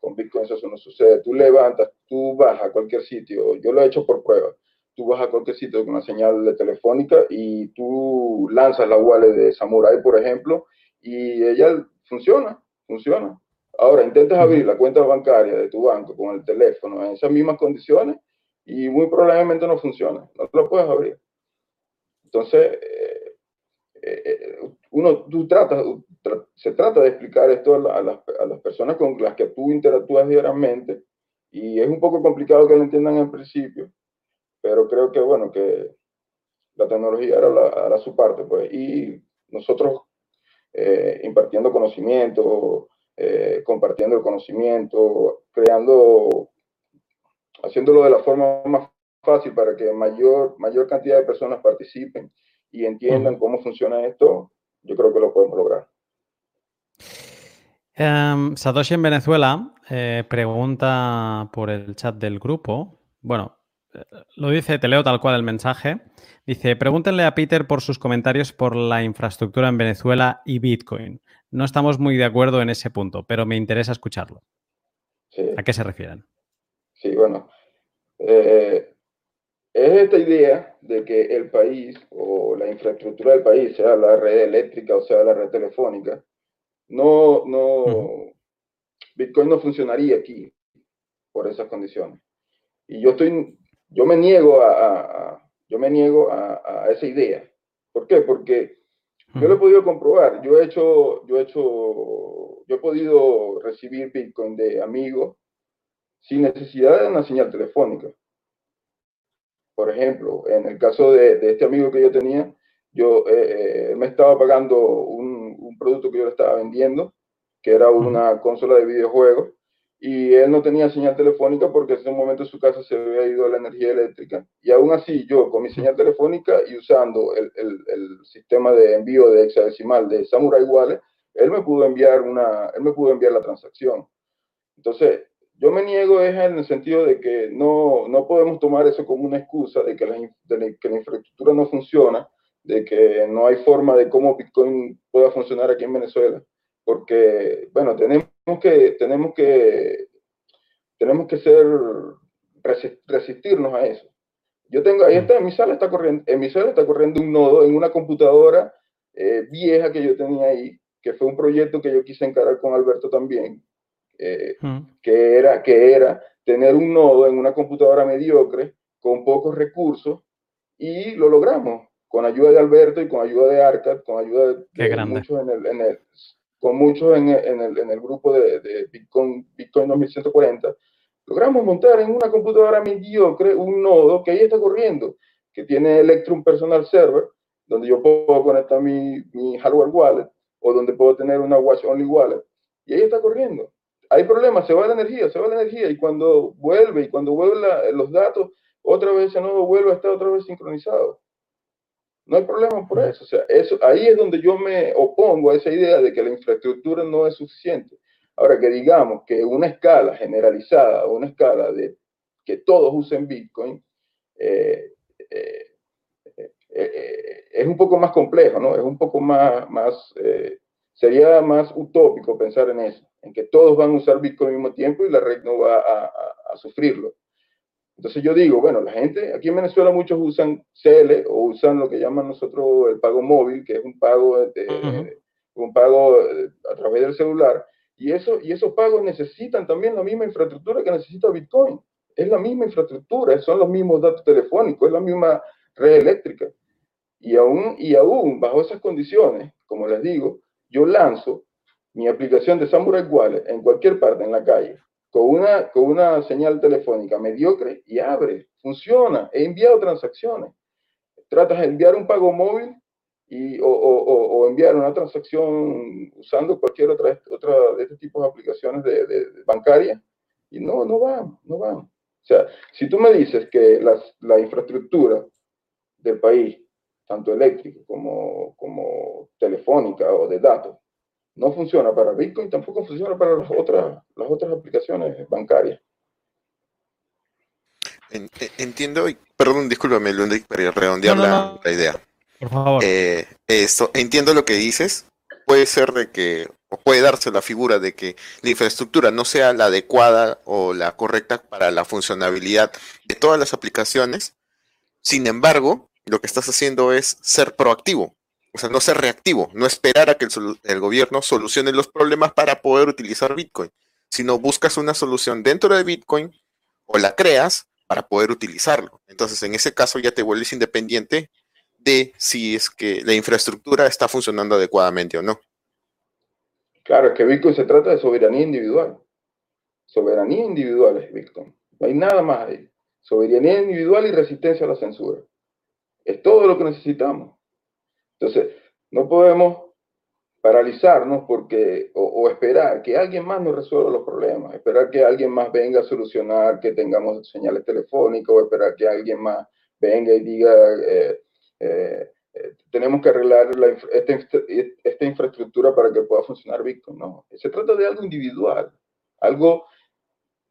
Con Bitcoin eso no sucede. Tú levantas, tú vas a cualquier sitio, yo lo he hecho por prueba, tú vas a cualquier sitio con una señal de telefónica y tú lanzas la wallet de Samurai, por ejemplo, y ella funciona, funciona. Ahora, intentas abrir la cuenta bancaria de tu banco con el teléfono en esas mismas condiciones y muy probablemente no funciona, no lo puedes abrir. Entonces, eh, eh, uno, tú tratas, se trata de explicar esto a, las, a, las, personas con las que tú interactúas diariamente y es un poco complicado que lo entiendan en principio, pero creo que, bueno, que la tecnología hará, su parte, pues, y nosotros eh, impartiendo conocimiento, eh, compartiendo el conocimiento, creando, haciéndolo de la forma más fácil para que mayor, mayor cantidad de personas participen y entiendan cómo funciona esto, yo creo que lo podemos lograr. Em, Satoshi en Venezuela eh, pregunta por el chat del grupo. Bueno, lo dice, te leo tal cual el mensaje. Dice, pregúntenle a Peter por sus comentarios por la infraestructura en Venezuela y Bitcoin. No estamos muy de acuerdo en ese punto, pero me interesa escucharlo. ¿A qué se refieren? Sí, bueno. Eh, es esta idea de que el país o la infraestructura del país, sea la red eléctrica o sea la red telefónica, no, no, Bitcoin no funcionaría aquí por esas condiciones. Y yo estoy, yo me niego a, yo me niego a, esa idea. ¿Por qué? Porque yo lo he podido comprobar. Yo he hecho, yo he hecho, yo he podido recibir Bitcoin de amigos sin necesidad de una señal telefónica. Por ejemplo, en el caso de, este amigo que yo tenía, yo eh, eh, me estaba pagando un, un, producto que yo le estaba vendiendo, que era una consola de videojuegos, y él no tenía señal telefónica porque en ese momento en su casa se había ido la energía eléctrica. Y aún así, yo con mi señal telefónica y usando el, el, el sistema de envío de hexadecimal de Samurai Wallet, él me pudo enviar una, él me pudo enviar la transacción. Entonces, yo me niego es en el sentido de que no, no podemos tomar eso como una excusa de que la, de que la infraestructura no funciona, de que no hay forma de cómo Bitcoin pueda funcionar aquí en Venezuela, porque, bueno, tenemos que, tenemos que, tenemos que ser, resistirnos a eso. Yo tengo, ahí está, en mi sala está corriendo, en mi sala está corriendo un nodo en una computadora eh, vieja que yo tenía ahí, que fue un proyecto que yo quise encarar con Alberto también, eh, que, era, que era tener un nodo en una computadora mediocre con pocos recursos y lo logramos con ayuda de Alberto y con ayuda de Arcad, con ayuda de, muchos en el, en el, con muchos en el, en el, grupo de, de, Bitcoin, Bitcoin 2140, logramos montar en una computadora mediocre un nodo que ahí está corriendo, que tiene Electrum Personal Server, donde yo puedo conectar mi, mi hardware wallet o donde puedo tener una Watch Only Wallet, y ahí está corriendo hay problemas, se va la energía, se va la energía y cuando vuelve y cuando vuelven los datos, otra vez ese nodo vuelve a estar otra vez sincronizado. No hay problema por eso. O sea, eso, ahí es donde yo me opongo a esa idea de que la infraestructura no es suficiente. Ahora que digamos que una escala generalizada una escala de que todos usen Bitcoin, eh, eh, eh, es un poco más complejo, ¿no? Es un poco más, más sería más utópico pensar en eso en que todos van a usar Bitcoin al mismo tiempo y la red no va a, sufrirlo. Entonces yo digo, bueno, la gente, aquí en Venezuela muchos usan CL o usan lo que llaman nosotros el pago móvil, que es un pago, un pago eh, a través del celular, y, eso, y esos pagos necesitan también la misma infraestructura que necesita Bitcoin. Es la misma infraestructura, son los mismos datos telefónicos, es la misma red eléctrica. Y aún, y aún bajo esas condiciones, como les digo, yo lanzo mi aplicación de Samurai Wallet en cualquier parte, en la calle, con una, con una señal telefónica mediocre y abre, funciona. He enviado transacciones. Tratas de enviar un pago móvil y, o, o, o, enviar una transacción usando cualquier otra, otra de este tipo de aplicaciones de, de, bancarias y no, no van, no van. O sea, si tú me dices que las, la infraestructura del país, tanto eléctrica como, como telefónica o de datos, no funciona para Bitcoin, tampoco funciona para las otras, las otras aplicaciones bancarias. E, entiendo, perdón, discúlpame, para redondear la, idea. Por favor. Eh, esto, entiendo lo que dices. Puede ser de que, o puede darse la figura de que la infraestructura no sea la adecuada o la correcta para la funcionabilidad de todas las aplicaciones. Sin embargo, lo que estás haciendo es ser proactivo. O sea, no ser reactivo, no esperar a que el, gobierno solucione los problemas para poder utilizar Bitcoin, sino buscas una solución dentro de Bitcoin o la creas para poder utilizarlo. Entonces, en ese caso ya te vuelves independiente de si es que la infraestructura está funcionando adecuadamente o no. Claro, es que Bitcoin se trata de soberanía individual. Soberanía individual es Bitcoin. No hay nada más ahí. Soberanía individual y resistencia a la censura. Es todo lo que necesitamos. Entonces, no podemos paralizarnos porque, o, esperar que alguien más nos resuelva los problemas, esperar que alguien más venga a solucionar que tengamos señales telefónicas, o esperar que alguien más venga y diga, eh, eh, eh, tenemos que arreglar esta, esta, infraestructura para que pueda funcionar Bitcoin. No, se trata de algo individual, algo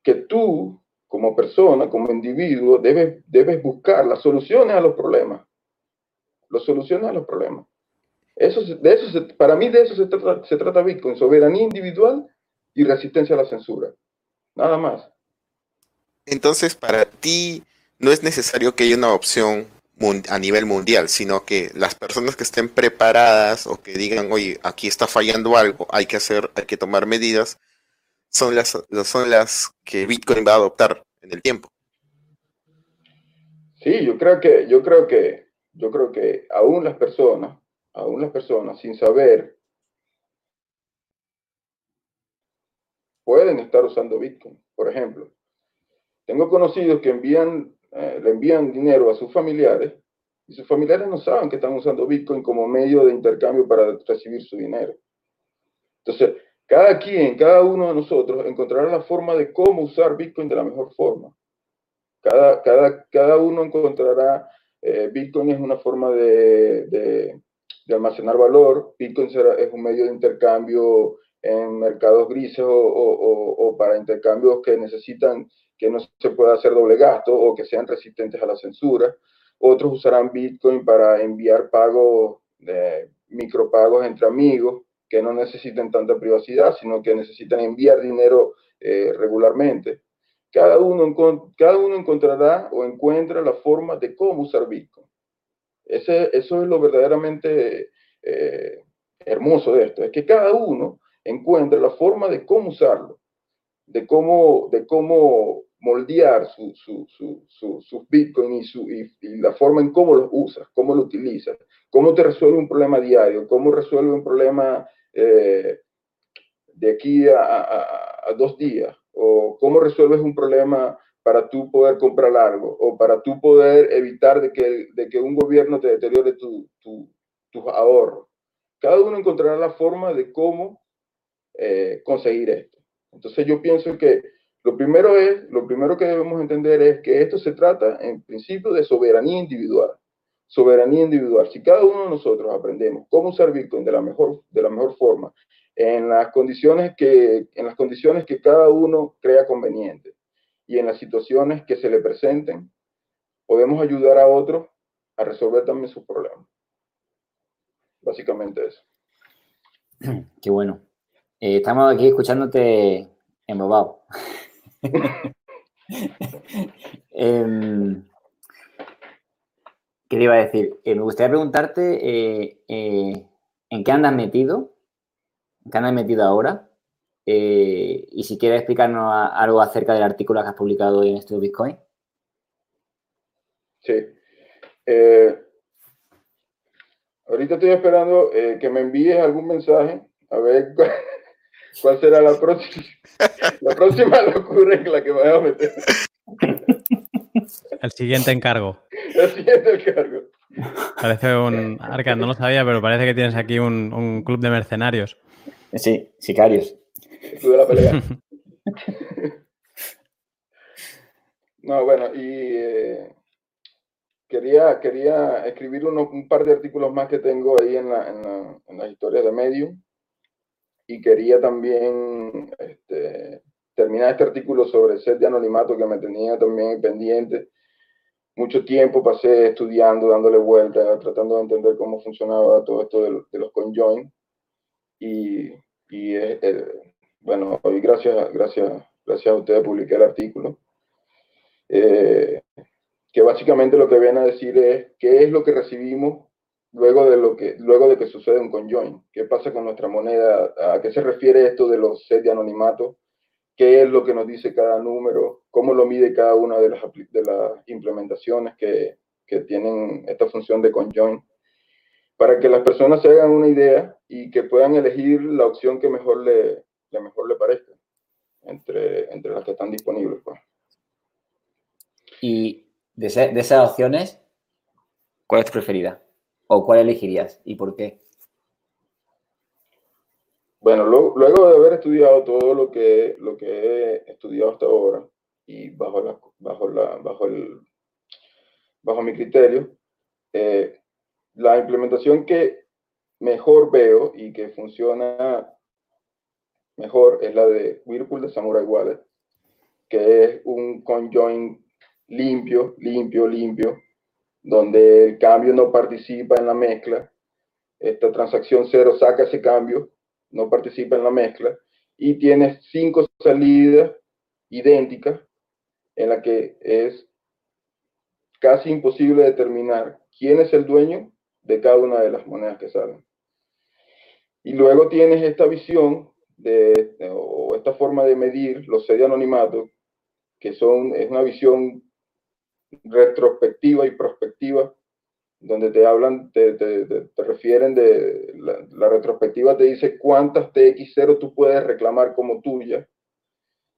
que tú como persona, como individuo, debes, debes buscar las soluciones a los problemas. Las soluciones a los problemas. Eso, de eso para mí de eso se trata, se trata Bitcoin, soberanía individual y resistencia a la censura. Nada más. Entonces, para ti no es necesario que haya una opción a nivel mundial, sino que las personas que estén preparadas o que digan, oye, aquí está fallando algo, hay que hacer, hay que tomar medidas, son las, son las que Bitcoin va a adoptar en el tiempo. Sí, yo creo que, yo creo que, yo creo que aún las personas, aún las personas sin saber pueden estar usando Bitcoin. Por ejemplo, tengo conocidos que envían eh, le envían dinero a sus familiares y sus familiares no saben que están usando Bitcoin como medio de intercambio para recibir su dinero. Entonces, cada quien, cada uno de nosotros encontrará la forma de cómo usar Bitcoin de la mejor forma. Cada, cada, cada uno encontrará, eh, Bitcoin es una forma de, almacenar valor, Bitcoin es un medio de intercambio en mercados grises o, para intercambios que necesitan que no se pueda hacer doble gasto o que sean resistentes a la censura. Otros usarán Bitcoin para enviar pagos, de micropagos entre amigos que no necesiten tanta privacidad, sino que necesitan enviar dinero eh, regularmente. Cada uno, cada uno encontrará o encuentra la forma de cómo usar Bitcoin. Ese, eso es lo verdaderamente eh, hermoso de esto, es que cada uno encuentra la forma de cómo usarlo, de cómo, de cómo moldear su, su, su, sus bitcoins y, y, la forma en cómo los usas, cómo lo utilizas, cómo te resuelve un problema diario, cómo resuelve un problema eh, de aquí a, a, dos días, o cómo resuelves un problema para tú poder comprar algo, o para tú poder evitar de que, de que un gobierno te deteriore tus tu, tu ahorros. Cada uno encontrará la forma de cómo eh, conseguir esto. Entonces yo pienso que lo primero, es, lo primero que debemos entender es que esto se trata en principio de soberanía individual. Soberanía individual. Si cada uno de nosotros aprendemos cómo usar Bitcoin de la mejor, de la mejor forma, en las, condiciones que, en las condiciones que cada uno crea conveniente y en las situaciones que se le presenten, podemos ayudar a otros a resolver también sus problemas. Básicamente eso. Qué bueno. Eh, estamos aquí escuchándote embobado. eh, ¿Qué te iba a decir? Eh, me gustaría preguntarte eh, eh, en qué andas metido, en qué andas metido ahora, y si quieres explicarnos algo acerca del artículo que has publicado en Estudio Bitcoin. Sí. ahorita estoy esperando que me envíes algún mensaje a ver cuál será la próxima, la próxima locura en la que me voy a meter. El siguiente encargo. El siguiente encargo. Parece un. Arca, no lo sabía, pero parece que tienes aquí un, un club de mercenarios. Sí, sicarios. El club de la pelea. no, bueno, y eh, quería, quería escribir uno, un par de artículos más que tengo ahí en, la, en, la, en las historias de Medium y quería también este, terminar este artículo sobre el set de anonimato que me tenía también pendiente. Mucho tiempo pasé estudiando, dándole vueltas, tratando de entender cómo funcionaba todo esto de, de los conjoin. Y, y eh, bueno, hoy gracias, gracias, gracias a ustedes publiqué el artículo. Eh, que básicamente lo que viene a decir es qué es lo que recibimos luego de lo que luego de que sucede un conjoin. ¿Qué pasa con nuestra moneda? ¿A qué se refiere esto de los sets de anonimato? ¿Qué es lo que nos dice cada número? ¿Cómo lo mide cada una de las, de las implementaciones que, que tienen esta función de conjoin? Para que las personas se hagan una idea y que puedan elegir la opción que mejor le, mejor le parezca entre, entre las que están disponibles. Pues. Y de, de esas opciones, ¿cuál es tu preferida? ¿O cuál elegirías y por qué? Bueno, lo, luego de haber estudiado todo lo que, lo que he estudiado hasta ahora y bajo, la, bajo, la, bajo, el, bajo mi criterio, eh, la implementación que mejor veo y que funciona mejor es la de Whirlpool de Samurai Wallet. que es un conjoin limpio, limpio, limpio, donde el cambio no participa en la mezcla. Esta transacción cero saca ese cambio, no participa en la mezcla, y tienes cinco salidas idénticas en la que es casi imposible determinar quién es el dueño de cada una de las monedas que salen. Y luego tienes esta visión de, o esta forma de medir los sedes de anonimato, que son, es una visión retrospectiva y prospectiva, donde te hablan, te, te, refieren de, la, retrospectiva te dice cuántas TX0 tú puedes reclamar como tuya,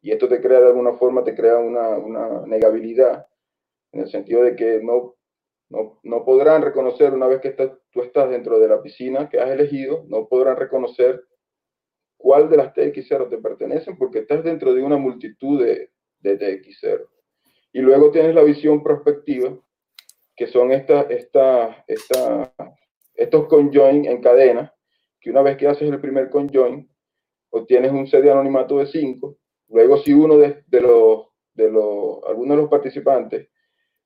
y esto te crea de alguna forma, te crea una, una negabilidad, en el sentido de que no, no, no podrán reconocer una vez que tú estás dentro de la piscina que has elegido, no podrán reconocer cuál de las TX0 te pertenecen porque estás dentro de una multitud de, de TX0. Y luego tienes la visión prospectiva, que son esta, esta, esta, estos conjoin en cadena, que una vez que haces el primer conjoin, obtienes un set de anonimato de 5. Luego, si uno de, de los, de los, alguno de los participantes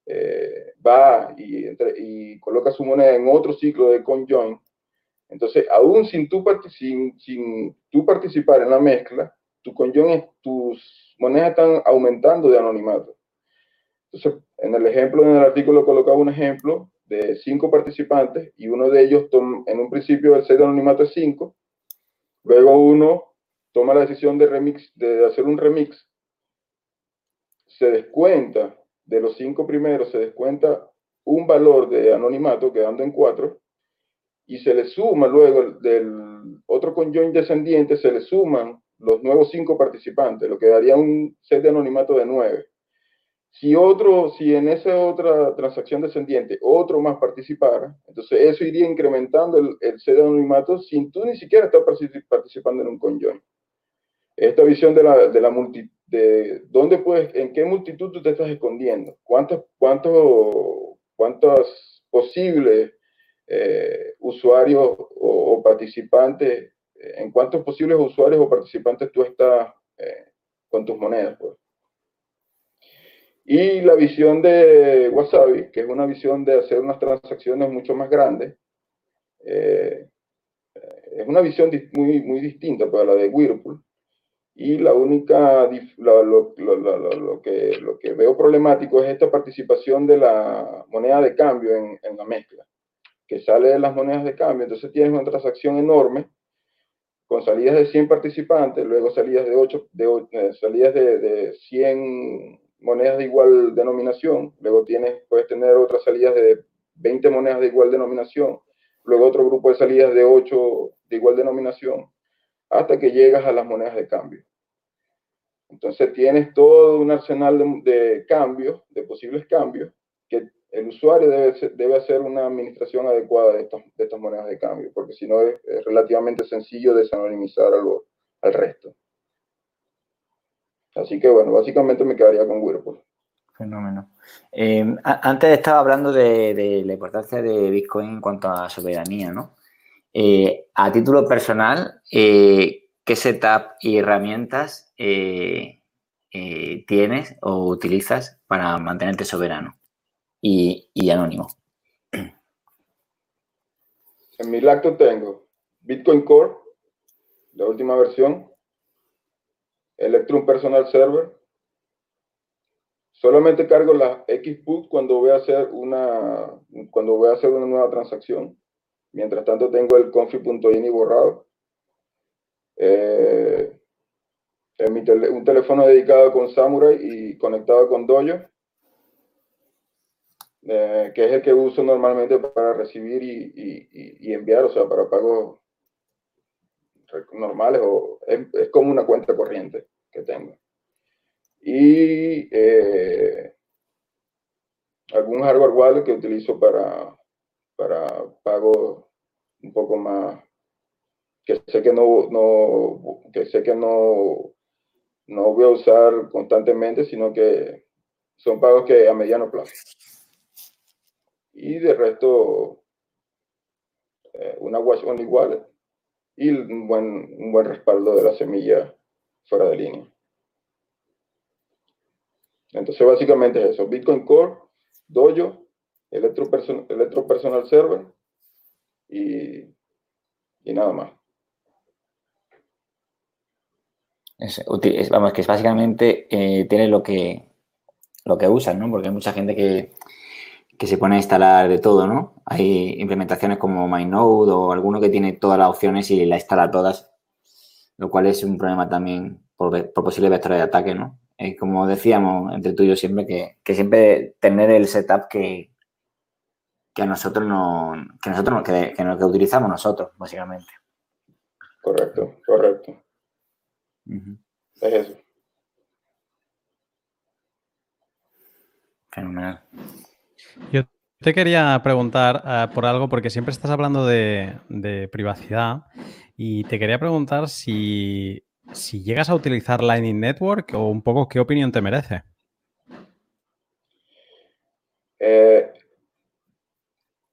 eh, va y, y, coloca su moneda en otro ciclo de conjoin, entonces, aún sin tú, sin, sin tú participar en la mezcla, tu conjoin, tus monedas están aumentando de anonimato. Entonces, en el ejemplo, en el artículo colocaba un ejemplo de cinco participantes y uno de ellos, en un principio, el set de anonimato es 5. Luego uno toma la decisión de, remix, de hacer un remix. Se descuenta de los cinco primeros, se descuenta un valor de anonimato quedando en 4 y se le suma luego del otro conjoin descendiente, se le suman los nuevos cinco participantes, lo que daría un set de anonimato de 9. Si otro, si en esa otra transacción descendiente otro más participara, entonces eso iría incrementando el, set de anonimato sin tú ni siquiera estar participando en un conjoin. Esta visión de la, de la de dónde puedes, en qué multitud tú te estás escondiendo, cuántos, cuántos, cuántos posibles eh, usuarios o, participantes, en cuántos posibles usuarios o participantes tú estás eh, con tus monedas. Pues. Y la visión de Wasabi, que es una visión de hacer unas transacciones mucho más grandes, eh, es una visión muy, muy distinta para la de Whirlpool. Y la única, lo, lo, lo, que, lo que veo problemático es esta participación de la moneda de cambio en, en la mezcla, que sale de las monedas de cambio. Entonces tienes una transacción enorme con salidas de 100 participantes, luego salidas de 8, de, eh, salidas de, de 100 monedas de igual denominación, luego tienes, puedes tener otras salidas de 20 monedas de igual denominación, luego otro grupo de salidas de 8 de igual denominación, hasta que llegas a las monedas de cambio. Entonces tienes todo un arsenal de, cambios, de posibles cambios, que el usuario debe, debe hacer una administración adecuada de estas, de estas monedas de cambio, porque si no es, relativamente sencillo desanonimizar al resto. Así que bueno, básicamente me quedaría con Whirlpool. Fenómeno. Eh, antes estaba hablando de, la importancia de Bitcoin en cuanto a soberanía, ¿no? Eh, a título personal, eh, ¿qué setup y herramientas tienes o utilizas para mantenerte soberano y, anónimo? En mi lacto tengo Bitcoin Core, la última versión, Electrum Personal Server. Solamente cargo la XPUT cuando voy a hacer una, cuando voy a hacer una nueva transacción. Mientras tanto tengo el config.ini borrado. Eh, un teléfono dedicado con Samurai y conectado con Dojo, eh, que es el que uso normalmente para recibir y, enviar, o sea, para pagos normales o es, como una cuenta corriente que tengo. Y eh, algún hardware wallet que utilizo para, para pago un poco más que sé que no, no que sé que no, no voy a usar constantemente, sino que son pagos que a mediano plazo. Y de resto, eh, una Watch Only Wallet y un buen, un buen respaldo de la semilla fuera de línea. Entonces, básicamente es eso, Bitcoin Core, Dojo, Electro, Personal Server y, y nada más. vamos, que es básicamente eh, tiene lo que, lo que usan, ¿no? Porque hay mucha gente que, que se pone a instalar de todo, ¿no? Hay implementaciones como MyNode o alguno que tiene todas las opciones y la instala todas, lo cual es un problema también por, por posibles vectores de ataque, ¿no? como decíamos entre tú y yo siempre, que, siempre tener el setup que, que a nosotros no, que nosotros que, que, que utilizamos nosotros, básicamente. Correcto, correcto. Es eso. Fenomenal. Yo te quería preguntar eh, por algo, porque siempre estás hablando de, privacidad, y te quería preguntar si, llegas a utilizar Lightning Network o un poco qué opinión te merece. Eh,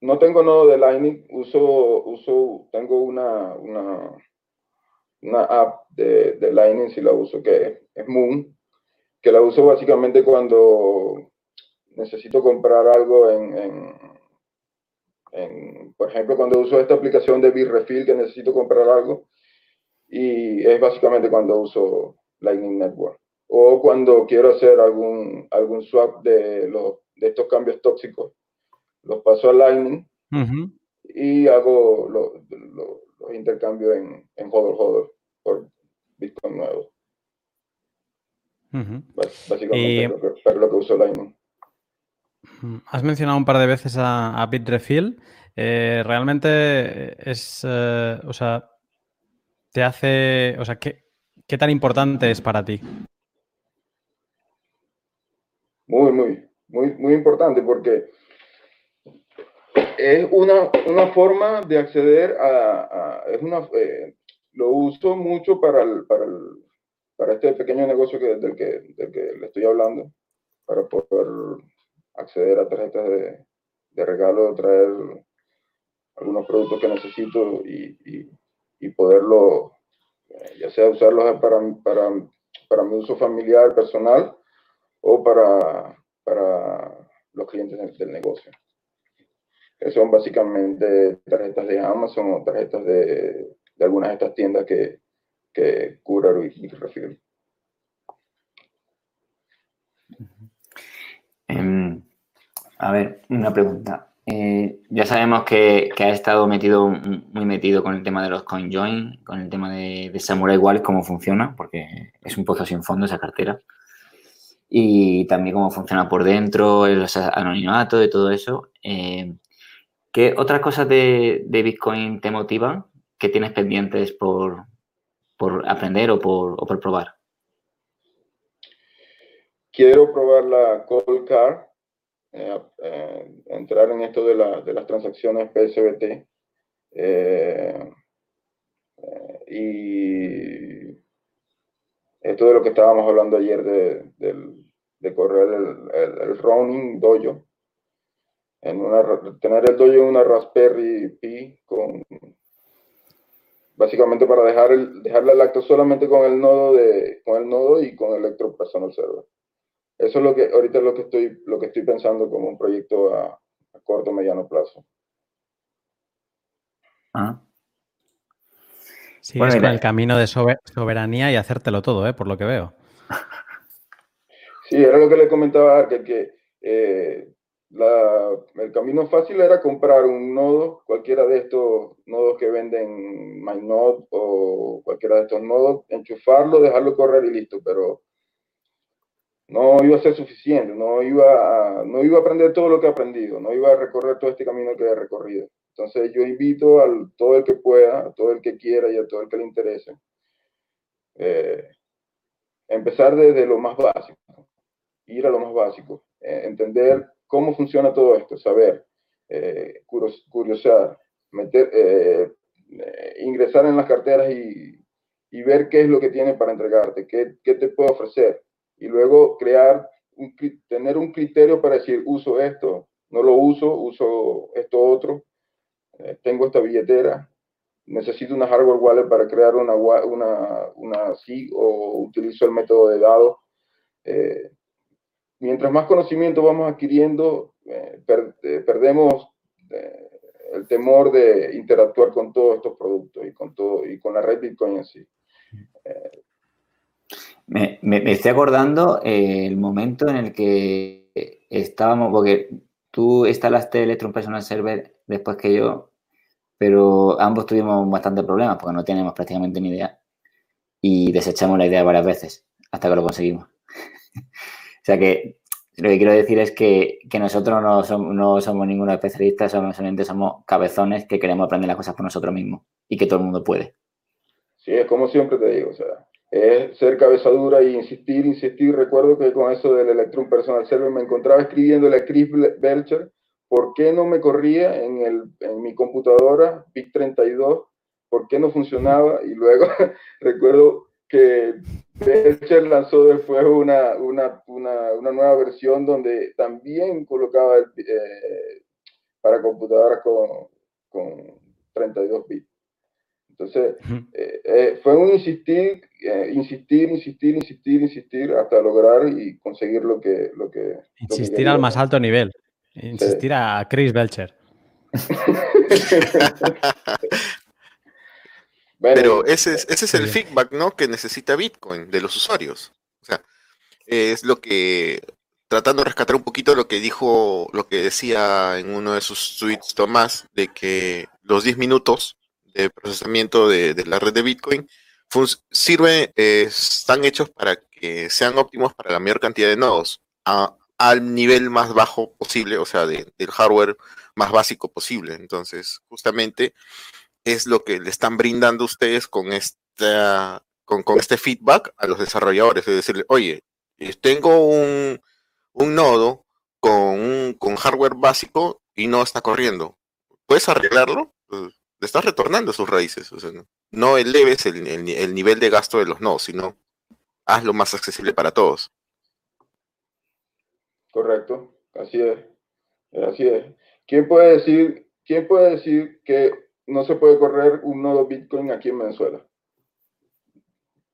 no tengo nodo de Lightning, uso, uso tengo una, una, una app de, de, Lightning, si la uso, que es Moon, que la uso básicamente cuando necesito comprar algo en, por ejemplo, cuando uso esta aplicación de Bitrefill que necesito comprar algo, y es básicamente cuando uso Lightning Network. O cuando quiero hacer algún, algún swap de, los, de estos cambios tóxicos, los paso a Lightning y hago los intercambios en, en Hodor Hodor por Bitcoin nuevo. Básicamente, lo que, lo que uso Lightning. Has mencionado un par de veces a, Bitrefill. Eh, realmente es, eh, o sea, te hace, o sea, ¿qué, tan importante es para ti? Muy, muy, muy, muy importante porque es una, forma de acceder a, es una, eh, lo uso mucho para, para, para este pequeño negocio que, del, que, del que le estoy hablando, para poder acceder a tarjetas de, de regalo, traer algunos productos que necesito y, y, poderlo, eh, ya sea usarlos para, para, para, mi uso familiar, personal o para, para los clientes del, negocio. Que son básicamente tarjetas de Amazon o tarjetas de, de algunas de estas tiendas que, que Cura y, y refiero. A ver, una pregunta. Eh, ya sabemos que, ha estado metido, muy metido con el tema de los CoinJoin, con el tema de, Samurai Wallet, cómo funciona, porque es un pozo sin fondo esa cartera. Y también cómo funciona por dentro, los anonimatos, de todo eso. Eh, ¿Qué otras cosas de, Bitcoin te motivan? ¿Qué tienes pendientes por, aprender o por, por probar? Quiero probar la Cold Card eh, eh, entrar en esto de, las transacciones PSBT. Eh, y esto de lo que estábamos hablando ayer de, correr el, el, roaming dojo. En una, tener el dojo en una Raspberry Pi con básicamente para dejar el, dejarle el acto solamente con el nodo de con el nodo y con el Electro Personal Server. Eso es lo que ahorita es lo que estoy, lo que estoy pensando como un proyecto a, corto o mediano plazo. Ah. Sí, es el camino de soberanía y hacértelo todo, ¿eh? por lo que veo. Sí, era lo que le comentaba a que eh, el camino fácil era comprar un nodo, cualquiera de estos nodos que venden MyNode o cualquiera de estos nodos, enchufarlo, dejarlo correr y listo, pero no iba a ser suficiente, no iba, a, no iba a aprender todo lo que he aprendido, no iba a recorrer todo este camino que he recorrido. Entonces yo invito a todo el que pueda, a todo el que quiera y a todo el que le interese, eh, empezar desde lo más básico, ir a lo más básico, eh, entender cómo funciona todo esto, saber, eh, curiosar, meter, ingresar en las carteras y, ver qué es lo que tiene para entregarte, qué, te puede ofrecer y luego crear, un, tener un criterio para decir, uso esto, no lo uso, uso esto otro, eh, tengo esta billetera, necesito una hardware wallet para crear una, una, una o utilizo el método de dados. Eh, mientras más conocimiento vamos adquiriendo, eh, perdemos el temor de interactuar con todos estos productos y con todo y con la red Bitcoin en sí. Me, estoy acordando el momento en el que estábamos, porque tú instalaste Electron Personal Server después que yo, pero ambos tuvimos bastante problemas porque no teníamos prácticamente ni idea y desechamos la idea varias veces hasta que lo conseguimos. o sea que lo que quiero decir es que, nosotros no somos, no somos ninguno especialista, somos, solamente somos cabezones que queremos aprender las cosas por nosotros mismos y que todo el mundo puede. Sí, es como siempre te digo, o sea, es ser cabezadura y insistir, insistir. Recuerdo que con eso del Electron Personal Server me encontraba escribiendo la Chris Belcher, ¿por qué no me corría en, el, en mi computadora PIC32? ¿Por qué no funcionaba? Y luego recuerdo que Belcher lanzó después una, una, una, una, nueva versión donde también colocaba el, eh, para computadoras con, con 32 bits. Entonces, eh, eh, fue un insistir, insistir, insistir, insistir, insistir hasta lograr y conseguir lo que... Lo que insistir al más alto nivel. Insistir a Chris Belcher. Pero ese es, ese es el feedback ¿no? que necesita Bitcoin de los usuarios. O sea, es lo que tratando de rescatar un poquito lo que dijo, lo que decía en uno de sus tweets Tomás, de que los 10 minutos de procesamiento de, la red de Bitcoin sirven, eh, están hechos para que sean óptimos para la mayor cantidad de nodos, al nivel más bajo posible, o sea, del hardware más básico posible. Entonces, justamente es lo que le están brindando ustedes con esta, con, este feedback a los desarrolladores, es decir, oye, eh, tengo un, nodo con, con hardware básico y no está corriendo. ¿Puedes arreglarlo? Pues, le estás retornando sus raíces. O sea, no, eleves el, nivel de gasto de los nodos, sino hazlo más accesible para todos. Correcto, así es. Así es. ¿Quién puede decir, quién puede decir que no se puede correr un nodo Bitcoin aquí en Venezuela?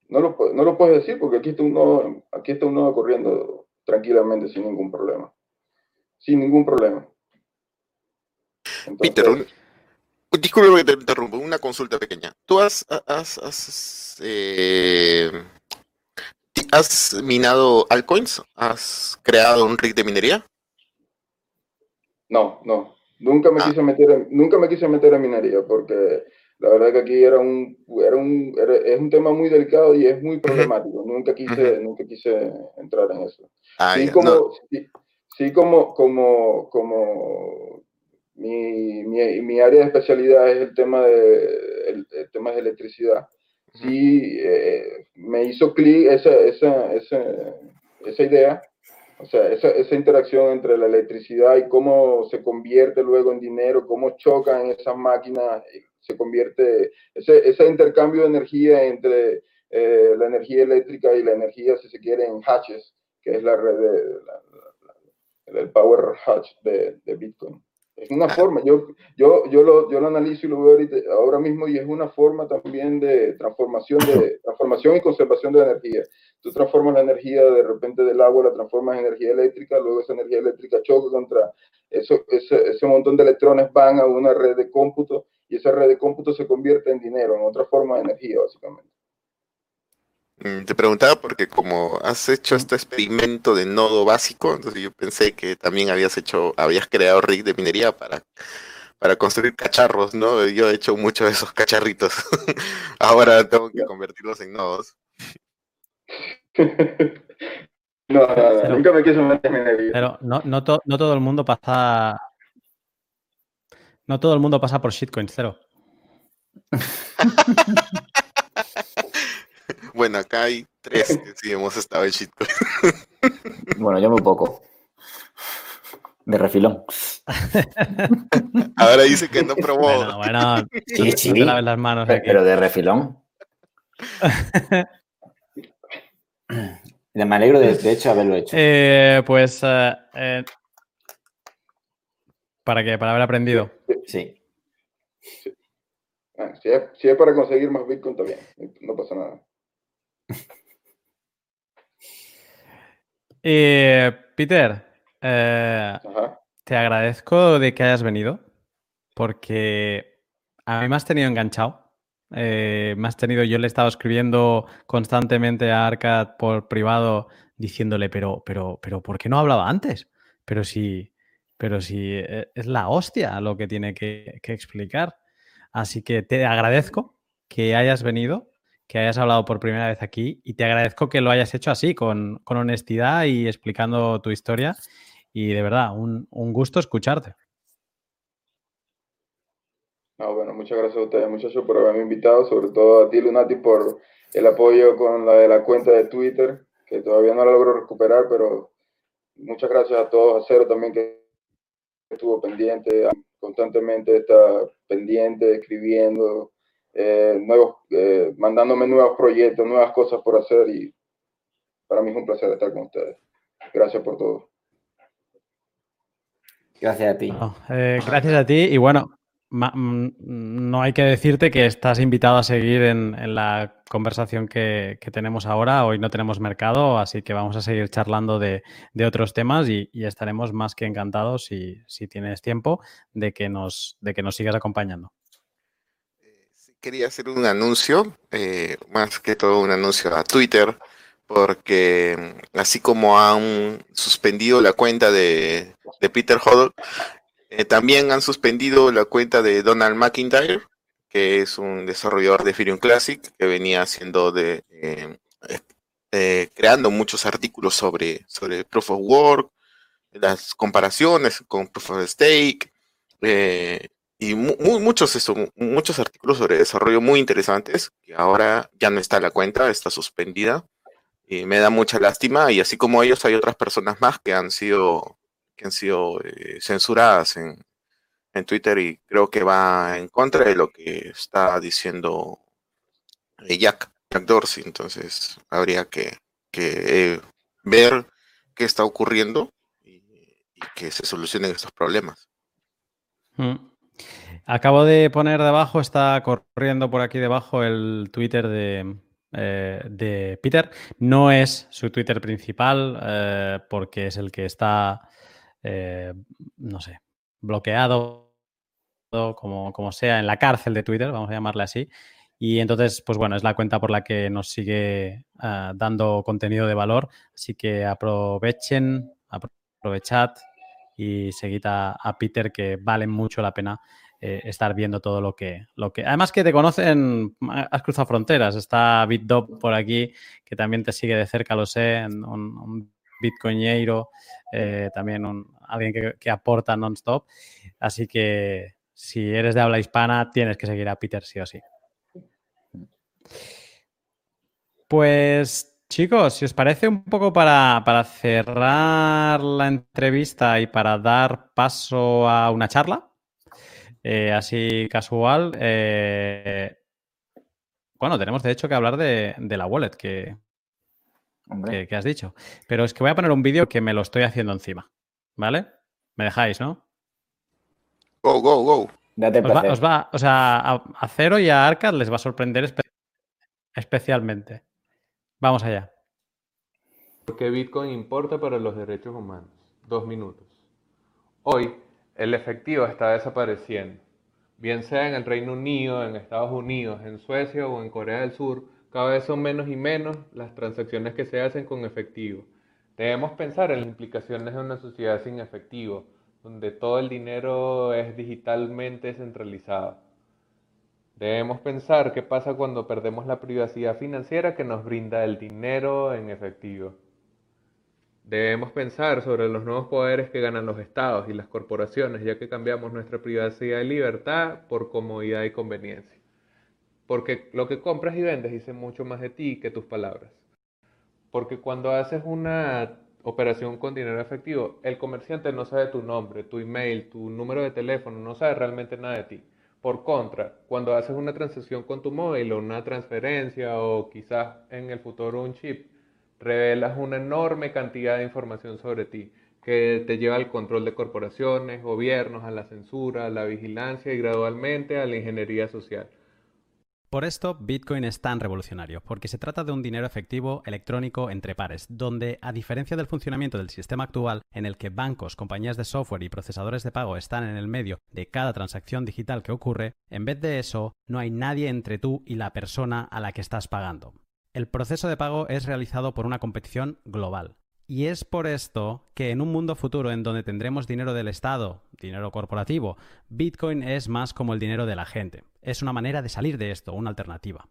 No lo, no lo puedes decir porque aquí está un nodo, aquí está un nodo corriendo tranquilamente sin ningún problema. Sin ningún problema. Peter, Disculpe que te interrumpo, una consulta pequeña. ¿Tú has, has, has, eh, has minado altcoins? ¿Has creado un rig de minería? No, no. Nunca me, ah. quise meter en, nunca me quise meter en minería porque la verdad que aquí era un, era un, es un tema muy delicado y es muy problemático. Nunca quise, nunca quise entrar en eso. Ah, sí, como, sí, como, como, como mi, mi, mi, área de especialidad es el tema de, el, tema de electricidad. Sí, eh, me hizo clic esa, esa, esa, esa, idea, o sea, esa, esa, interacción entre la electricidad y cómo se convierte luego en dinero, cómo chocan esas máquinas, se convierte, ese, ese intercambio de energía entre eh, la energía eléctrica y la energía, si se quiere, en hatches, que es la red de, power hatch de, de Bitcoin. Es una forma, yo, yo, yo, lo, yo lo analizo y lo veo ahora mismo y es una forma también de transformación, de transformación y conservación de energía. Tú transformas la energía de repente del agua, la transformas en energía eléctrica, luego esa energía eléctrica choca contra eso, ese, ese montón de electrones van a una red de cómputo y esa red de cómputo se convierte en dinero, en otra forma de energía básicamente. Mm, te preguntaba porque como has hecho este experimento de nodo básico, entonces yo pensé que también habías hecho, habías creado rig de minería para, para construir cacharros, ¿no? Yo he hecho muchos de esos cacharritos. Ahora tengo que convertirlos en nodos. No, no, nunca me quise meter en minería. Pero no, no, no todo el mundo pasa. No todo el mundo pasa por shitcoin cero. Bueno, acá hay tres que sí hemos estado en shitcoin. Bueno, yo muy poco. De refilón. Ahora dice que no probó. Bueno, bueno sí, sí. Te laves las manos aquí. Pero de refilón. Me alegro de, de hecho haberlo hecho. Eh, pues eh, eh, ¿Para qué? Para haber aprendido. Sí. Ah, si, es, si, es, para conseguir más Bitcoin, también. No pasa nada. Eh, Peter, eh, te agradezco de que hayas venido porque a mí me has tenido enganchado. Eh, me has tenido, yo le he estado escribiendo constantemente a Arcad por privado diciéndole, pero, pero, pero, ¿por qué no hablaba antes? Pero si, pero si es la hostia lo que tiene que, que explicar. Así que te agradezco que hayas venido que hayas hablado por primera vez aquí y te agradezco que lo hayas hecho así, con, honestidad y explicando tu historia. Y de verdad, un, gusto escucharte. No, bueno, muchas gracias a ustedes, muchachos, por haberme invitado, sobre todo a ti, Lunati, por el apoyo con la de la cuenta de Twitter, que todavía no la logro recuperar, pero muchas gracias a todos, a Cero también, que estuvo pendiente, constantemente está pendiente, escribiendo, eh, nuevos, eh, mandándome nuevos proyectos, nuevas cosas por hacer y para mí es un placer estar con ustedes. Gracias por todo. Gracias a ti. Eh, gracias a ti y bueno, mm, no hay que decirte que estás invitado a seguir en, la conversación que, tenemos ahora. Hoy no tenemos mercado, así que vamos a seguir charlando de, otros temas y, estaremos más que encantados, si, si tienes tiempo, de que, nos, de que nos sigas acompañando quería hacer un anuncio, eh, más que todo un anuncio a Twitter, porque mm, así como han suspendido la cuenta de, Peter Hodl, eh, también han suspendido la cuenta de Donald McIntyre, que es un desarrollador de Ethereum Classic, que venía haciendo de eh, creando muchos artículos sobre, sobre Proof of Work, las comparaciones con Proof of Stake, y muchos, eso, muchos artículos sobre desarrollo muy interesantes, que ahora ya no está la cuenta, está suspendida. Y me da mucha lástima. Y así como ellos, hay otras personas más que han sido, que han sido eh, censuradas en, en, Twitter y creo que va en contra de lo que está diciendo eh, Jack, Jack Dorsey. Entonces habría que, que eh, ver qué está ocurriendo y, que se solucionen estos problemas. Mm. Acabo de poner debajo, está corriendo por aquí debajo el Twitter de, eh, Peter. No es su Twitter principal eh, porque es el que está, eh, no sé, bloqueado, como, como sea, en la cárcel de Twitter, vamos a llamarle así. Y entonces, pues bueno, es la cuenta por la que nos sigue dando contenido de valor. Así que aprovechen, aprovechad y seguid a Peter que vale mucho la pena eh, estar viendo todo lo que, lo que... Además que te conocen, has cruzado fronteras, está BitDop por aquí, que también te sigue de cerca, lo sé, un, un eh, también un, alguien que, que aporta non-stop. Así que si eres de habla hispana, tienes que seguir a Peter sí o sí. Pues chicos, si os parece un poco para, para, cerrar la entrevista y para dar paso a una charla, eh, así casual. Eh, bueno, tenemos de hecho que hablar de, la wallet que, que, has dicho. Pero es que voy a poner un vídeo que me lo estoy haciendo encima. ¿Vale? ¿Me dejáis, no? Go, go, go. os, va, o sea, a, Cero y a Arcad les va a sorprender especialmente. Vamos allá. ¿Por qué Bitcoin importa para los derechos humanos? Dos minutos. Hoy, el efectivo está desapareciendo. Bien sea en el Reino Unido, en Estados Unidos, en Suecia o en Corea del Sur, cada vez son menos y menos las transacciones que se hacen con efectivo. Debemos pensar en las implicaciones de una sociedad sin efectivo, donde todo el dinero es digitalmente centralizado. Debemos pensar qué pasa cuando perdemos la privacidad financiera que nos brinda el dinero en efectivo. Debemos pensar sobre los nuevos poderes que ganan los estados y las corporaciones, ya que cambiamos nuestra privacidad y libertad por comodidad y conveniencia. Porque lo que compras y vendes dice mucho más de ti que tus palabras. Porque cuando haces una operación con dinero efectivo, el comerciante no sabe tu nombre, tu email, tu número de teléfono, no sabe realmente nada de ti. Por contra, cuando haces una transacción con tu móvil o una transferencia o quizás en el futuro un chip, revelas una enorme cantidad de información sobre ti que te lleva al control de corporaciones, gobiernos, a la censura, a la vigilancia y gradualmente a la ingeniería social. Por esto, Bitcoin es tan revolucionario, porque se trata de un dinero efectivo electrónico entre pares, donde, a diferencia del funcionamiento del sistema actual, en el que bancos, compañías de software y procesadores de pago están en el medio de cada transacción digital que ocurre, en vez de eso, no hay nadie entre tú y la persona a la que estás pagando. El proceso de pago es realizado por una competición global. Y es por esto que en un mundo futuro en donde tendremos dinero del Estado, dinero corporativo, Bitcoin es más como el dinero de la gente. Es una manera de salir de esto, una alternativa.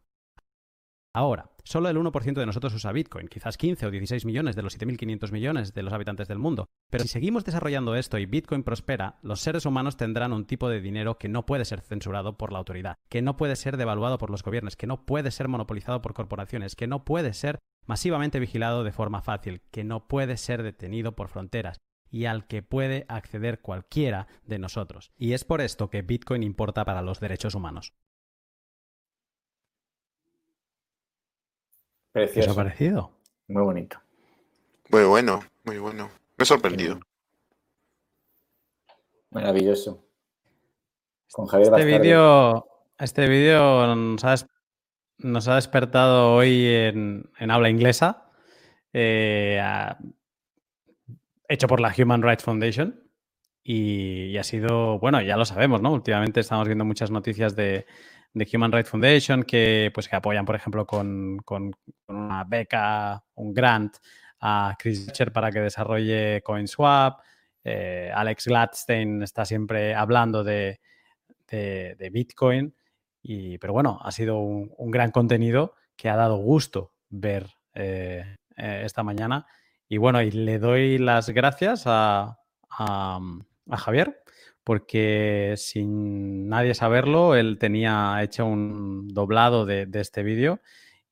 Ahora, solo el 1% de nosotros usa Bitcoin, quizás 15 o 16 millones de los 7.500 millones de los habitantes del mundo. Pero si seguimos desarrollando esto y Bitcoin prospera, los seres humanos tendrán un tipo de dinero que no puede ser censurado por la autoridad, que no puede ser devaluado por los gobiernos, que no puede ser monopolizado por corporaciones, que no puede ser masivamente vigilado de forma fácil, que no puede ser detenido por fronteras y al que puede acceder cualquiera de nosotros. Y es por esto que Bitcoin importa para los derechos humanos. Precioso. ¿Qué os ha parecido? Muy bonito. Muy bueno, muy bueno. Me he sorprendido. Maravilloso. Con Javier Este vídeo este vídeo nos, ha nos ha despertado hoy en, en habla inglesa, eh, a- hecho por la Human Rights Foundation. Y, y ha sido, bueno, ya lo sabemos, ¿no? Últimamente estamos viendo muchas noticias de, de Human Rights Foundation que, pues, que apoyan, por ejemplo, con, con- una beca, un grant a Chris Dutcher para que desarrolle CoinSwap. Eh, Alex Gladstein está siempre hablando de, de- Bitcoin. Y, pero bueno, ha sido un, gran contenido que ha dado gusto ver eh, eh, esta mañana. Y bueno, y le doy las gracias a- a Javier, porque sin nadie saberlo, él tenía hecho un doblado de, este vídeo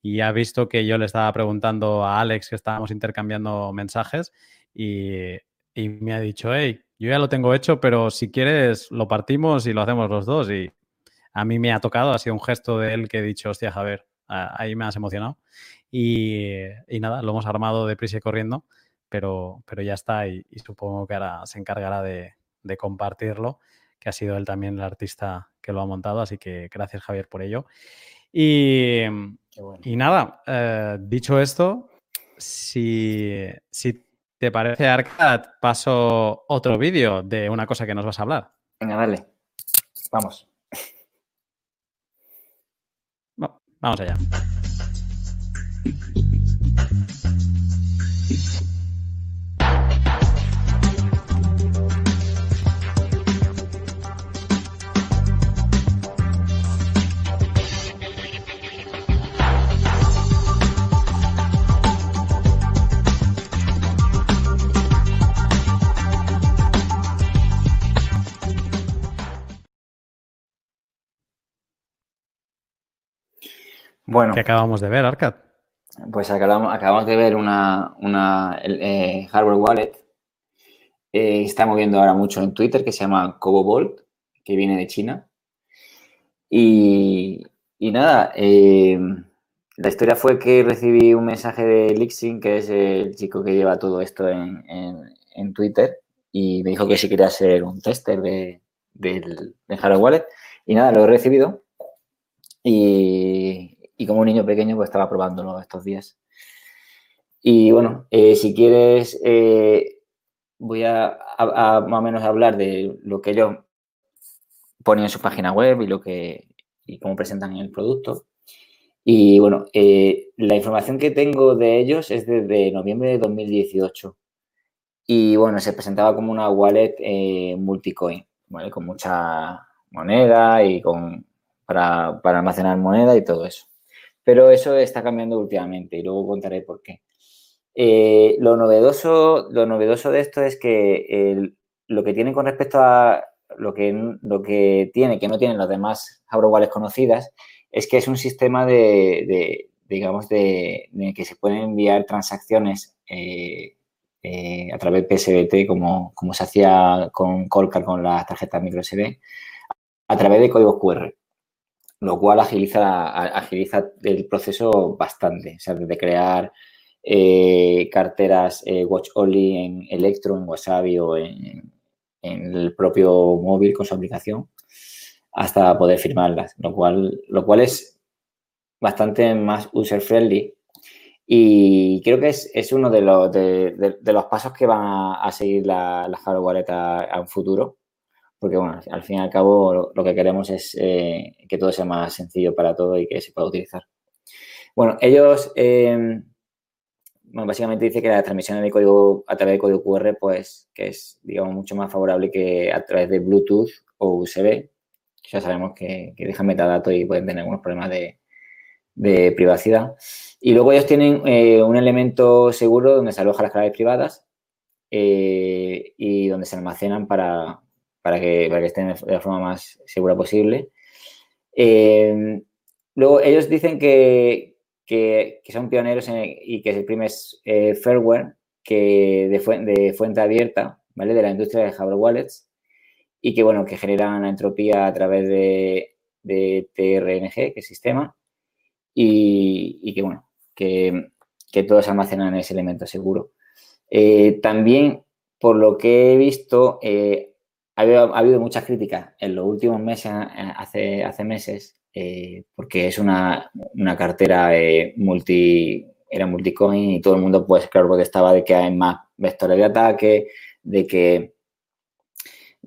y ha visto que yo le estaba preguntando a Alex que estábamos intercambiando mensajes y, y me ha dicho, hey, yo ya lo tengo hecho, pero si quieres lo partimos y lo hacemos los dos. Y a mí me ha tocado, ha sido un gesto de él que he dicho, hostia, Javier, ahí me has emocionado. Y, y nada, lo hemos armado deprisa y corriendo, pero, pero ya está y, y supongo que ahora se encargará de, de compartirlo, que ha sido él también el artista que lo ha montado, así que gracias Javier por ello. Y, Qué bueno. y nada, eh, dicho esto, si, si te parece, Arcad, paso otro vídeo de una cosa que nos vas a hablar. Venga, dale. Vamos. Va- Vamos allá. Bueno, Que acabamos de ver, Arcad. pues acabamos, acabamos de ver una, una eh, hardware wallet. eh, está moviendo ahora mucho en Twitter, que se llama Cobobolt, que viene de China. Y, y nada, eh, la historia fue que recibí un mensaje de Lixin, que es el chico que lleva todo esto en, en- en Twitter, y me dijo que si quería ser un tester de, del, del hardware wallet. Y nada, lo he recibido. Y, y como un niño pequeño, pues estaba probándolo estos días. Y bueno, eh, si quieres, eh, voy a, más o menos hablar de lo que ellos ponen en su página web y lo que y cómo presentan el producto. Y bueno, eh, la información que tengo de ellos es desde noviembre de 2018. Y bueno, se presentaba como una wallet multicoin, ¿vale? Con mucha moneda y con para, para almacenar moneda y todo eso. Pero eso está cambiando últimamente y luego contaré por qué. Eh, lo, novedoso, lo novedoso de esto es que lo que tiene con respecto a lo que, lo que tiene, que no tienen las demás wallets conocidas, es que es un sistema de, de, digamos, de, que se pueden enviar transacciones eh, eh, a través de PSBT, como, como se hacía con Colcar con las tarjetas micro SD, a través de códigos QR lo cual agiliza, el proceso bastante. O sea, desde crear eh, carteras eh, Watch Only en Electro, en Wasabi o en, en el propio móvil con su aplicación, hasta poder firmarlas, lo cual, es bastante más user-friendly y creo que es, uno de los, de, los, pasos que van a, seguir la, la hardware wallet futuro. Porque, bueno, al fin y al cabo lo, que queremos es eh, que todo sea más sencillo para todo y que se pueda utilizar. Bueno, ellos eh, básicamente dice que la transmisión de código a través de código QR, pues, que es, digamos, mucho más favorable que a través de Bluetooth o USB. Ya sabemos que, dejan metadatos y pueden tener algunos problemas de, de privacidad. Y luego ellos tienen eh, un elemento seguro donde se alojan las claves privadas eh, y donde se almacenan para, para, que, para que estén de la forma más segura posible. Eh, luego ellos dicen que, que, son pioneros y que es el primer firmware que de, de, fuente abierta, ¿vale? De la industria de hardware wallets y que, bueno, que generan la entropía a través de, de TRNG, que es sistema, y, que, bueno, que, que todos almacenan ese elemento seguro. Eh, también, por lo que he visto, eh, ha, habido, muchas críticas en los últimos meses, eh, hace, meses, porque es una, una cartera multi, era multicoin y todo el mundo, pues, claro, porque estaba de que hay más vectores de ataque, de que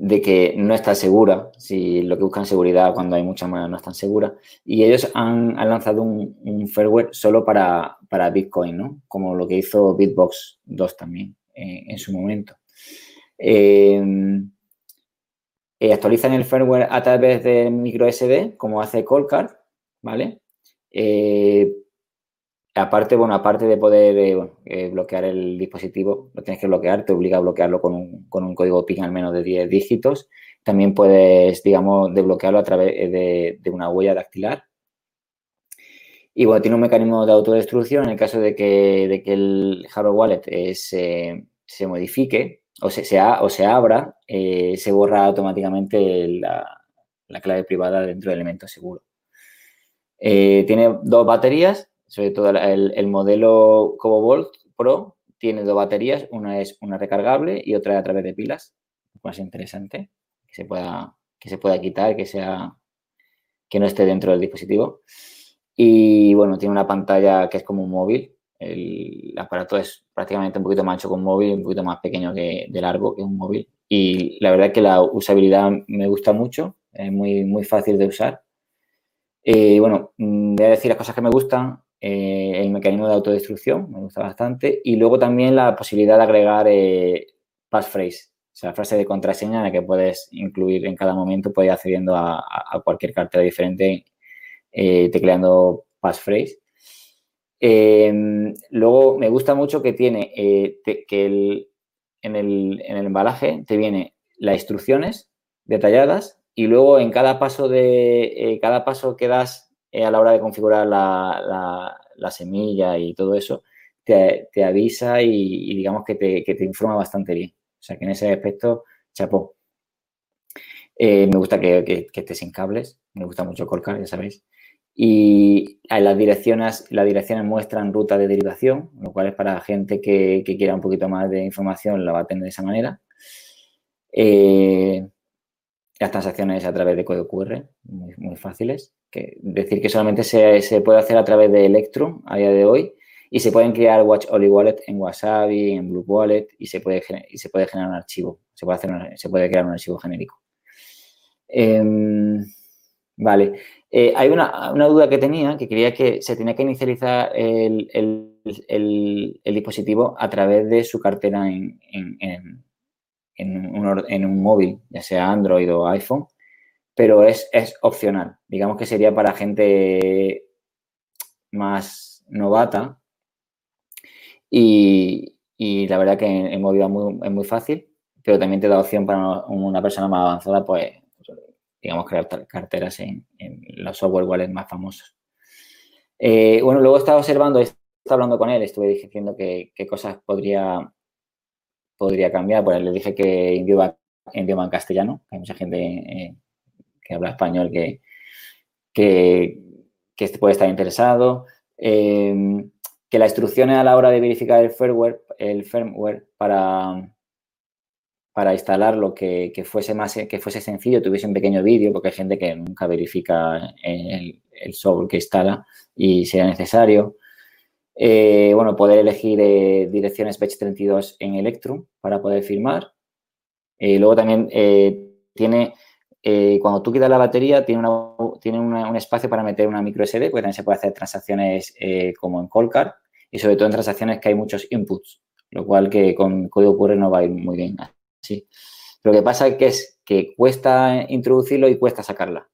de que no está segura, si lo que buscan seguridad cuando hay mucha moneda no están segura. Y ellos han, lanzado un, firmware solo para, Bitcoin, ¿no? Como lo que hizo Bitbox 2 también eh, en su momento. Eh, eh, actualizan el firmware a través del micro SD, como hace Colcard, ¿vale? Aparte, bueno, aparte de poder eh, eh, bloquear el dispositivo, lo tienes que bloquear, te obliga a bloquearlo con un, código PIN al menos de 10 dígitos. También puedes, digamos, desbloquearlo a través de, una huella dactilar. Y bueno, tiene un mecanismo de autodestrucción en el caso de que, el hardware wallet eh, se, modifique o se, o se abra, se borra automáticamente la, la, clave privada dentro del elemento seguro. tiene dos baterías sobre todo el, modelo Cobovolt Pro tiene dos baterías, una es una recargable y otra a través de pilas, más interesante, que se pueda, que se pueda quitar, que sea que no esté dentro del dispositivo. Y bueno, tiene una pantalla que es como un móvil. El aparato es prácticamente un poquito más ancho que un móvil, un poquito más pequeño que de largo que un móvil. Y la verdad es que la usabilidad me gusta mucho, es muy, muy fácil de usar. Y bueno, mm, voy a decir las cosas que me gustan. Eh, el mecanismo de autodestrucción, me gusta bastante, y luego también la posibilidad de agregar eh, passphrase, o sea, frase de contraseña en la que puedes incluir en cada momento, puedes ir accediendo a, cualquier cartera diferente eh, tecleando passphrase. Em, luego me gusta mucho que tiene que el, en, el, en el embalaje te viene las instrucciones detalladas y luego en cada paso de cada paso que das eh, a la hora de configurar la, semilla y todo eso, te, avisa y, digamos que te, informa bastante bien. O sea que en ese aspecto, chapó. Eh, me gusta que, esté sin cables, me gusta mucho Colcar, ya sabéis. Y las direcciones, las direcciones muestran ruta de derivación, lo cual es para gente que, quiera un poquito más de información, la va a tener de esa manera. Eh, las transacciones a través de código QR, muy fáciles que decir que solamente se, puede hacer a través de Electrum a día de hoy y se pueden crear Watch Only Wallet en Wasabi, en Blue Wallet y se puede, y se puede generar un archivo, se puede, hacer se puede crear un archivo genérico. Em, vale, eh, hay una, duda que tenía, que quería que se tenía que inicializar el, dispositivo a través de su cartera en, en, un, en un móvil, ya sea Android o iPhone pero es, opcional. Digamos que sería para gente más novata. Y, la verdad que en, móvil es muy, fácil, pero también te da opción para una persona más avanzada, pues, digamos, crear carteras en, los software wallets más famosos. Eh, bueno, luego estaba observando, estaba hablando con él, estuve diciendo qué cosas podría, podría cambiar. Pues le dije que idioma, idioma en castellano, hay mucha gente eh, que habla español que, que, puede estar interesado. Em, que las instrucciones a la hora de verificar el firmware, el firmware para, para instalarlo que, que, fuese más que fuese sencillo, tuviese un pequeño vídeo, porque hay gente que nunca verifica el, software que instala y sea necesario. Eh, bueno, poder elegir eh, direcciones Batch 32 en Electrum para poder firmar. Eh, luego también tiene, cuando tú quitas la batería, tiene, tiene un espacio para meter una micro SD, porque también se puede hacer transacciones como en Colcard y sobre todo en transacciones que hay muchos inputs, lo cual que con código QR no va a ir muy bien así. Lo que pasa es que, es que cuesta introducirlo y cuesta sacarla.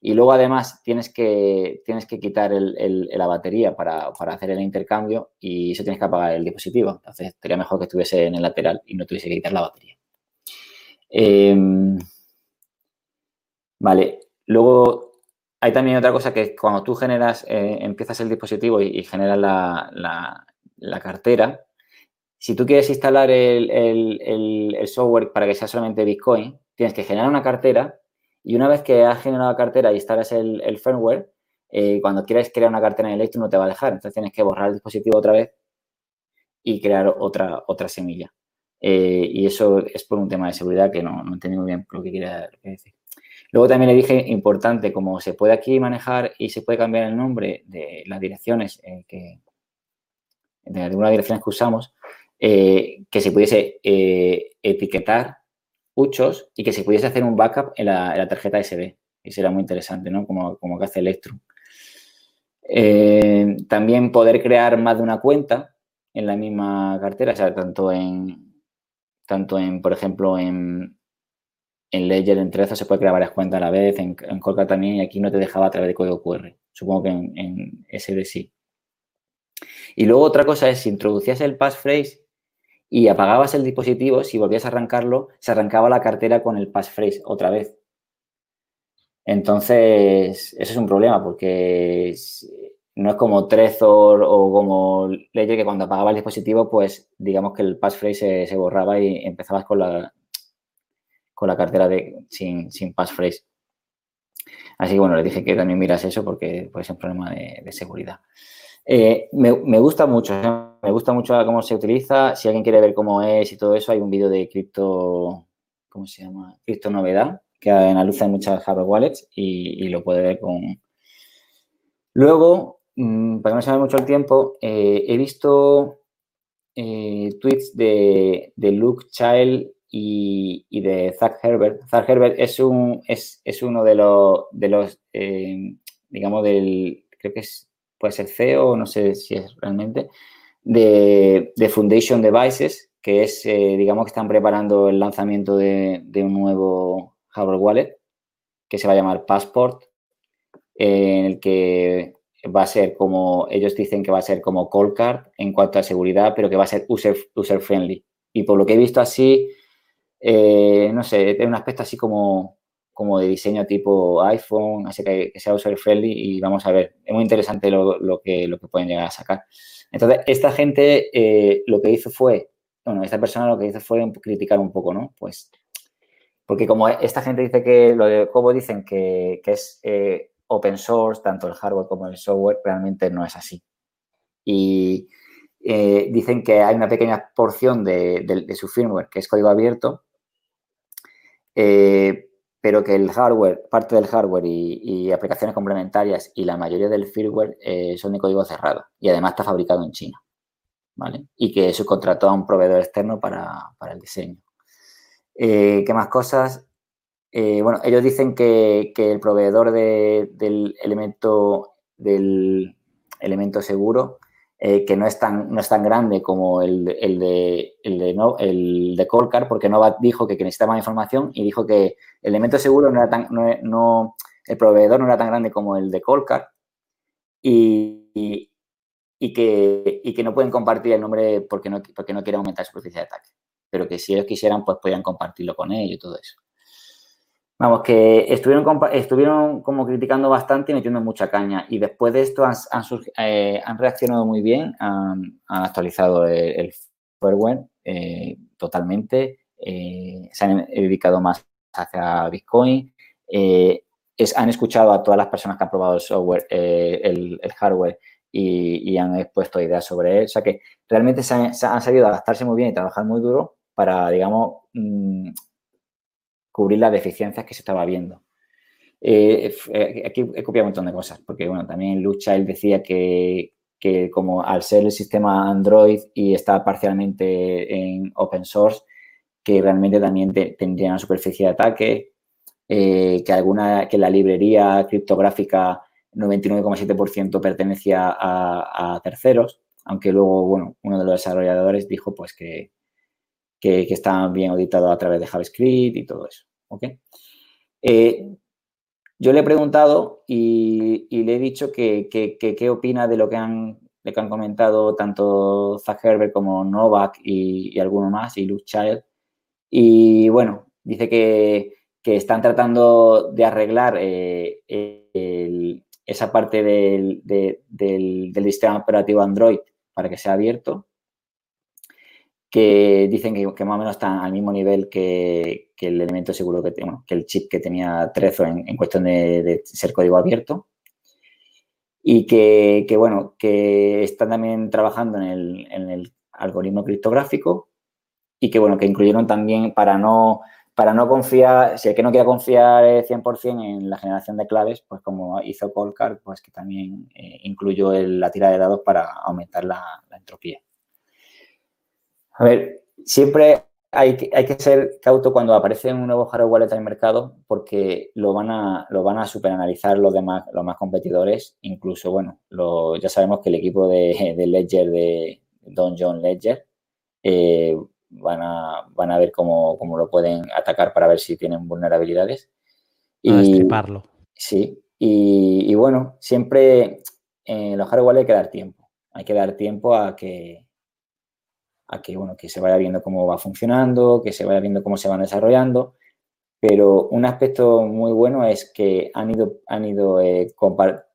Y luego, además, tienes que, tienes que quitar el, la batería para, para, hacer el intercambio y eso tienes que apagar el dispositivo. Entonces, sería mejor que estuviese en el lateral y no tuviese que quitar la batería. Em, vale. Luego, hay también otra cosa que cuando tú generas, eh, empiezas el dispositivo y, generas la, la, la, cartera, si tú quieres instalar el, software para que sea solamente Bitcoin, tienes que generar una cartera y una vez que has generado la cartera y instalas el, firmware, eh, cuando quieres crear una cartera en Electrum no te va a dejar. Entonces tienes que borrar el dispositivo otra vez y crear otra, otra semilla. Eh, y eso es por un tema de seguridad que no, no entendí muy bien lo que quiere decir. Luego también le dije, importante, como se puede aquí manejar y se puede cambiar el nombre de las direcciones eh, que, de algunas direcciones que usamos, que se pudiese etiquetar muchos y que se pudiese hacer un backup en la, tarjeta SD. Y será muy interesante, ¿no? Como, como que hace Electrum. Eh, también poder crear más de una cuenta en la misma cartera, o sea, tanto en, tanto en por ejemplo, en, Ledger, en se puede crear varias cuentas a la vez, en, en también, y aquí no te dejaba a través de código QR. Supongo que en, en SD sí. Y luego otra cosa es, si introducías el passphrase, y apagabas el dispositivo, si volvías a arrancarlo, se arrancaba la cartera con el passphrase otra vez. Entonces, eso es un problema porque no es como Trezor o como Ledger que cuando apagaba el dispositivo, pues digamos que el passphrase se, borraba y empezabas con la, con la cartera de, sin, sin passphrase. Así que bueno, le dije que también miras eso porque puede un problema de seguridad. Eh, me, gusta mucho, me gusta mucho cómo se utiliza. Si alguien quiere ver cómo es y todo eso, hay un vídeo de cripto, ¿cómo se llama? Cripto novedad, que analiza muchas hardware wallets y, lo puede ver con... Luego, mm, para no me mucho el tiempo, eh, he visto eh, tweets de, Luke Child y, de Zach Herbert. Zach Herbert es, un, es, uno de los, de los digamos, del, creo que es puede ser CEO, no sé si es realmente, de, Foundation Devices, que es, eh, digamos que están preparando el lanzamiento de, un nuevo hardware wallet que se va a llamar Passport, en el que va a ser como, ellos dicen que va a ser como Coldcard en cuanto a seguridad, pero que va a ser user, user friendly. Y por lo que he visto así, eh, no sé, tiene un aspecto así como como de diseño tipo iPhone, así que, sea user friendly y vamos a ver, es muy interesante lo, que, lo que pueden llegar a sacar. Entonces, esta gente eh, lo que hizo fue, bueno, esta persona lo que hizo fue criticar un poco, ¿no? Pues, porque como esta gente dice que, lo de Cobo dicen que, es eh, open source, tanto el hardware como el software, realmente no es así. Y eh, dicen que hay una pequeña porción de, su firmware que es código abierto, pero que el hardware, parte del hardware y, aplicaciones complementarias y la mayoría del firmware eh, son de código cerrado y además está fabricado en China, ¿vale? Y que subcontrató a un proveedor externo para, el diseño. Eh, ¿Qué más cosas? Eh, bueno, ellos dicen que, el proveedor del elemento del elemento seguro eh, que no es tan, no es tan grande como el, de, el de, no, el de Colcar, porque Nova dijo que, necesitaba más información y dijo que el elemento seguro no era tan, no, el proveedor no era tan grande como el de Colcar y, y, que, y que no pueden compartir el nombre porque no, porque no quieren aumentar su superficie de ataque. Pero que si ellos quisieran, pues podrían compartirlo con ellos y todo eso. Vamos, que estuvieron, estuvieron como criticando bastante y metiendo mucha caña. Y después de esto han, eh, reaccionado muy bien, han, actualizado el, firmware eh, totalmente, eh, se han dedicado más hacia Bitcoin, han escuchado a todas las personas que han probado el software, el, hardware y, han expuesto ideas sobre él. O sea que realmente se han, se han sabido adaptarse muy bien y trabajar muy duro para digamos, mm, cubrir las deficiencias que se estaba viendo. Eh, eh, aquí he copiado un montón de cosas, porque bueno, también Lucha él decía que, que como al ser el sistema Android y está parcialmente en open source, que realmente también tendría una superficie de ataque, eh, que alguna, que la librería criptográfica 99,7% pertenecía a, terceros, aunque luego, bueno, uno de los desarrolladores dijo pues que, que, estaban bien auditados a través de JavaScript y todo eso. Eh, yo le he preguntado y, le he dicho que qué opina de lo que han, que han comentado tanto Zach Herbert como Novak y, alguno más, y Luke Child. Y bueno, dice que, están tratando de arreglar eh, esa parte del, sistema operativo Android para que sea abierto, que dicen que, más o menos está al mismo nivel que, el elemento seguro que, bueno, que el chip que tenía Trezor en, cuestión de, ser código abierto y que, bueno, que están también trabajando en el, algoritmo criptográfico y que, bueno, que incluyeron también para no, para no confiar, si el que no quiera confiar 100% en la generación de claves, pues como hizo Colcar, pues que también eh, incluyó la tira de dados para aumentar la entropía. A ver, siempre hay que, hay que ser cauto cuando aparece un nuevo hardware wallet en el mercado porque lo van a, lo van a superanalizar los demás, los más competidores. Incluso, bueno, ya sabemos que el equipo de, Ledger, de Don John Ledger, eh, van, a, van a ver cómo, lo pueden atacar para ver si tienen vulnerabilidades. Y, destriparlo. Sí, y, bueno, siempre en los hardware hay que dar tiempo. Hay que dar tiempo a que, a que, bueno, que se vaya viendo cómo va funcionando, que se vaya viendo cómo se van desarrollando. Pero un aspecto muy bueno es que han ido, han ido eh,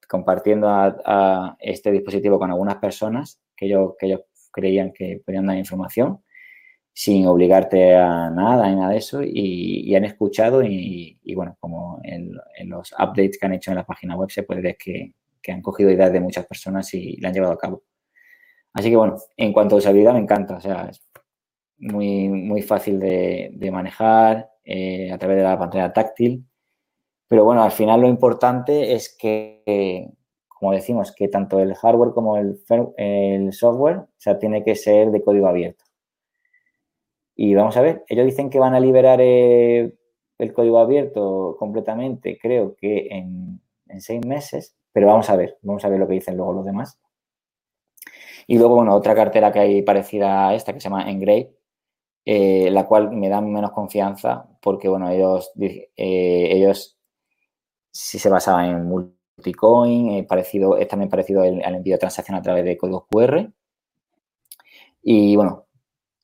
compartiendo a, este dispositivo con algunas personas que ellos, que ellos creían que podían dar información sin obligarte a nada y nada de eso y, han escuchado y, bueno, como en, los updates que han hecho en la página web se puede ver que, que han cogido ideas de muchas personas y la han llevado a cabo. Así que bueno, en cuanto a usabilidad me encanta, o sea, es muy, muy fácil de, manejar eh, a través de la pantalla táctil. Pero bueno, al final lo importante es que, como decimos, que tanto el hardware como el, el software, o sea, tiene que ser de código abierto. Y vamos a ver, ellos dicen que van a liberar eh, el código abierto completamente, creo que en, en seis meses, pero vamos a ver, vamos a ver lo que dicen luego los demás. Y luego, bueno, otra cartera que hay parecida a esta que se llama Engrave, eh, la cual me da menos confianza porque, bueno, ellos, eh, ellos sí se basaban en multicoin, eh, parecido, es también parecido al envío de transacción a través de códigos QR. Y, bueno,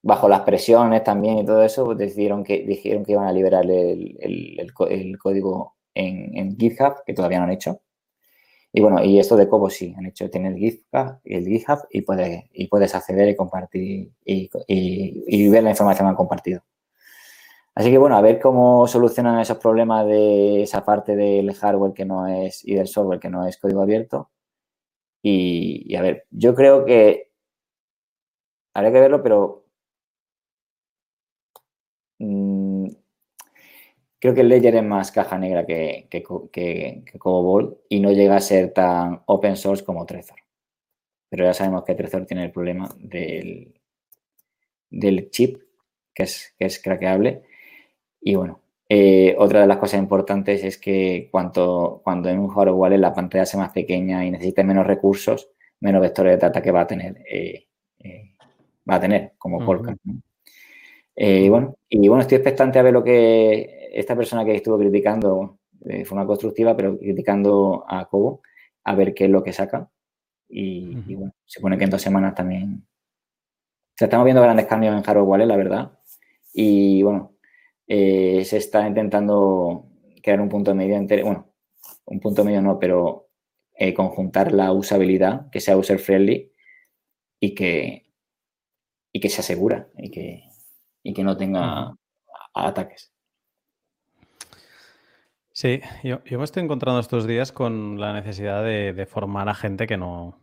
bajo las presiones también y todo eso, pues decidieron que, dijeron que iban a liberar el, código en, en GitHub, que todavía no han hecho. Y bueno, y esto de Cobo sí, han hecho, tener el GitHub, el GitHub y, puedes, y puedes acceder y compartir y, ver la información que han compartido. Así que bueno, a ver cómo solucionan esos problemas de esa parte del hardware que no es y del software que no es código abierto. Y, a ver, yo creo que habría que verlo, pero mm, Creo que el Ledger es más caja negra que, que, que, y no llega a ser tan open source como Trezor. Pero ya sabemos que Trezor tiene el problema del, del chip, que es, que es craqueable. Y bueno, eh, otra de las cosas importantes es que cuando, cuando en un hardware wallet la pantalla sea más pequeña y necesite menos recursos, menos vectores de data que va a tener, eh, eh, va a tener como Polkadot. y bueno, y bueno, estoy expectante a ver lo que esta persona que estuvo criticando de forma constructiva, pero criticando a Cobo, a ver qué es lo que saca. Y, bueno, se pone que en dos semanas también. se estamos viendo grandes cambios en hardware wallet, la verdad. Y bueno, eh, se está intentando crear un punto medio entre, bueno, un punto medio no, pero eh, conjuntar la usabilidad, que sea user friendly y que, y que se asegura y que, y que no tenga ataques. Sí, yo, me estoy encontrando estos días con la necesidad de, formar a gente que no,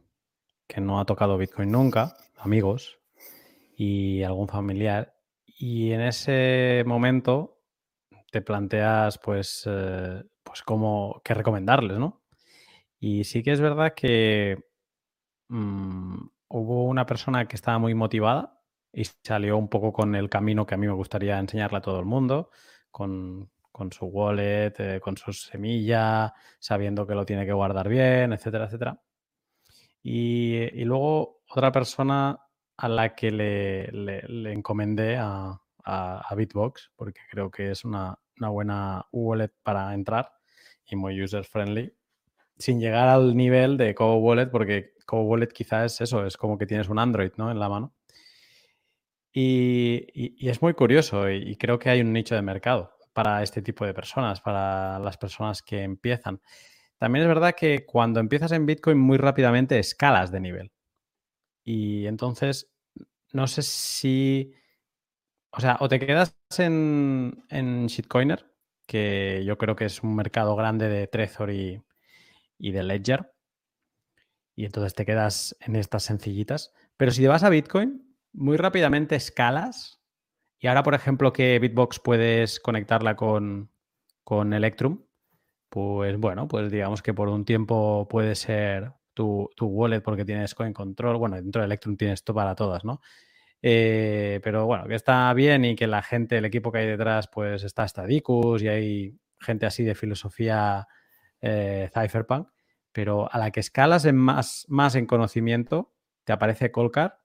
que no ha tocado Bitcoin nunca, amigos y algún familiar. y en ese momento te planteas, pues, eh, pues cómo, qué recomendarles, ¿no? Y sí que es verdad que mm, hubo una persona que estaba muy motivada y salió un poco con el camino que a mí me gustaría enseñarle a todo el mundo, con, con su wallet, eh, con su semilla, sabiendo que lo tiene que guardar bien, etcétera, etcétera. Y, y luego otra persona a la que le, le, encomendé a, a, Bitbox, porque creo que es una, una buena wallet para entrar y muy user friendly, sin llegar al nivel de Cobo Wallet, porque Cobo Wallet quizás es eso, es como que tienes un Android ¿no? en la mano. Y, y, es muy curioso y, creo que hay un nicho de mercado para este tipo de personas, para las personas que empiezan. También es verdad que cuando empiezas en Bitcoin muy rápidamente escalas de nivel. Y entonces, no sé si... O sea, o te quedas en, en Shitcoiner, que yo creo que es un mercado grande de Trezor y, y de Ledger. Y entonces te quedas en estas sencillitas. Pero si te vas a Bitcoin, muy rápidamente escalas. Y ahora, por ejemplo, que Bitbox puedes conectarla con, con Electrum, pues bueno, pues digamos que por un tiempo puede ser tu, tu wallet porque tienes coin control. Bueno, dentro de Electrum tienes esto para todas, ¿no? Eh, pero bueno, que está bien y que la gente, el equipo que hay detrás, pues está hasta Dicus y hay gente así de filosofía eh, Cypherpunk, pero a la que escalas en más, más en conocimiento, te aparece Colcar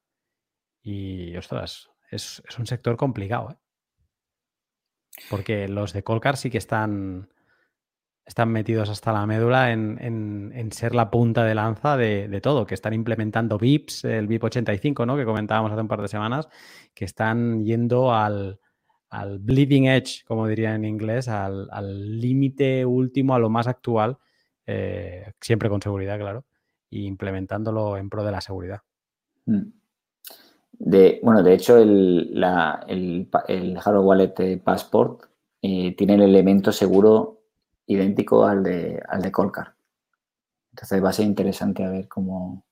y, ostras, es, un sector complicado, ¿eh? Porque los de Colcar sí que están, están metidos hasta la médula en, en, en ser la punta de lanza de, de, todo, que están implementando VIPs, el VIP 85, ¿no? Que comentábamos hace un par de semanas, que están yendo al, al bleeding edge, como diría en inglés, al límite último, a lo más actual, eh, siempre con seguridad, claro, e implementándolo en pro de la seguridad. Mm. De, bueno, de hecho, el, la, el, el Hardware Wallet Passport eh, tiene el elemento seguro idéntico al de, al de Colcar. Entonces va a ser interesante a ver cómo,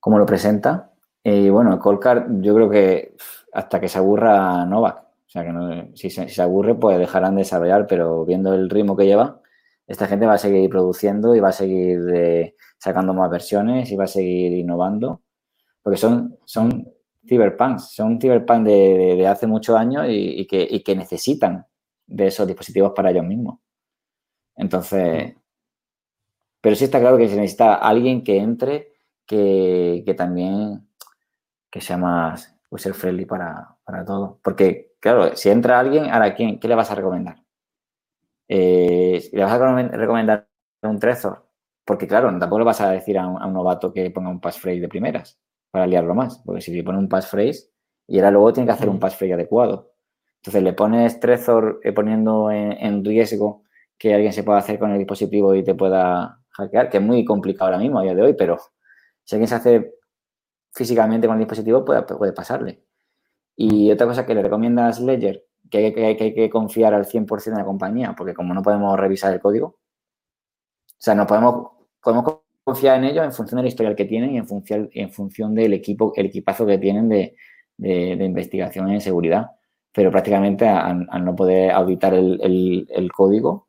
cómo lo presenta. Y eh, bueno, Colcar, yo creo que hasta que se aburra Novak. O sea, que no, si, se, si, se, aburre, pues dejarán de desarrollar, pero viendo el ritmo que lleva, esta gente va a seguir produciendo y va a seguir eh, sacando más versiones y va a seguir innovando. Porque son, son cyberpunks, son cyberpunk de, de, de hace muchos años y, y, que, y que necesitan de esos dispositivos para ellos mismos. Entonces, pero sí está claro que se necesita alguien que entre, que, que también que sea más user friendly para, para, todo. Porque, claro, si entra alguien, ahora quién, ¿qué le vas a recomendar? Eh, ¿Le vas a recomendar un Trezor? Porque, claro, tampoco le vas a decir a un, a un, novato que ponga un passphrase de primeras para liarlo más. Porque si le pone un passphrase y ahora luego tiene que hacer un passphrase adecuado. Entonces le pones Trezor eh, poniendo en, en riesgo que alguien se pueda hacer con el dispositivo y te pueda hackear, que es muy complicado ahora mismo a día de hoy, pero si alguien se hace físicamente con el dispositivo puede, puede pasarle. Y otra cosa que le recomiendas Ledger, que hay que, que hay que, confiar al 100% en la compañía, porque como no podemos revisar el código, o sea, no podemos, podemos confiar en ellos en función del historial que tienen y en función, en función del equipo, el equipazo que tienen de, de, de investigación en seguridad. Pero prácticamente al, no poder auditar el, el, código,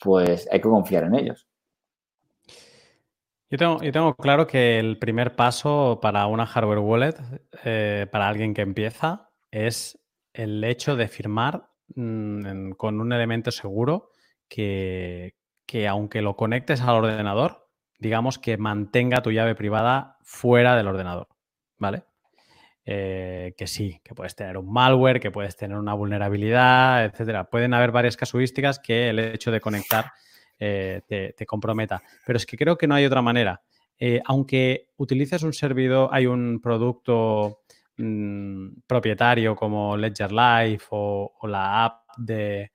pues hay que confiar en ellos. Yo tengo, yo tengo claro que el primer paso para una hardware wallet, eh, para alguien que empieza, es el hecho de firmar mmm, con un elemento seguro que, que, aunque lo conectes al ordenador, digamos que mantenga tu llave privada fuera del ordenador, ¿vale? Eh, que sí, que puedes tener un malware, que puedes tener una vulnerabilidad, etcétera. Pueden haber varias casuísticas que el hecho de conectar eh, te, comprometa. Pero es que creo que no hay otra manera. Eh, aunque utilices un servidor, hay un producto mmm, propietario como Ledger Live o, la app de,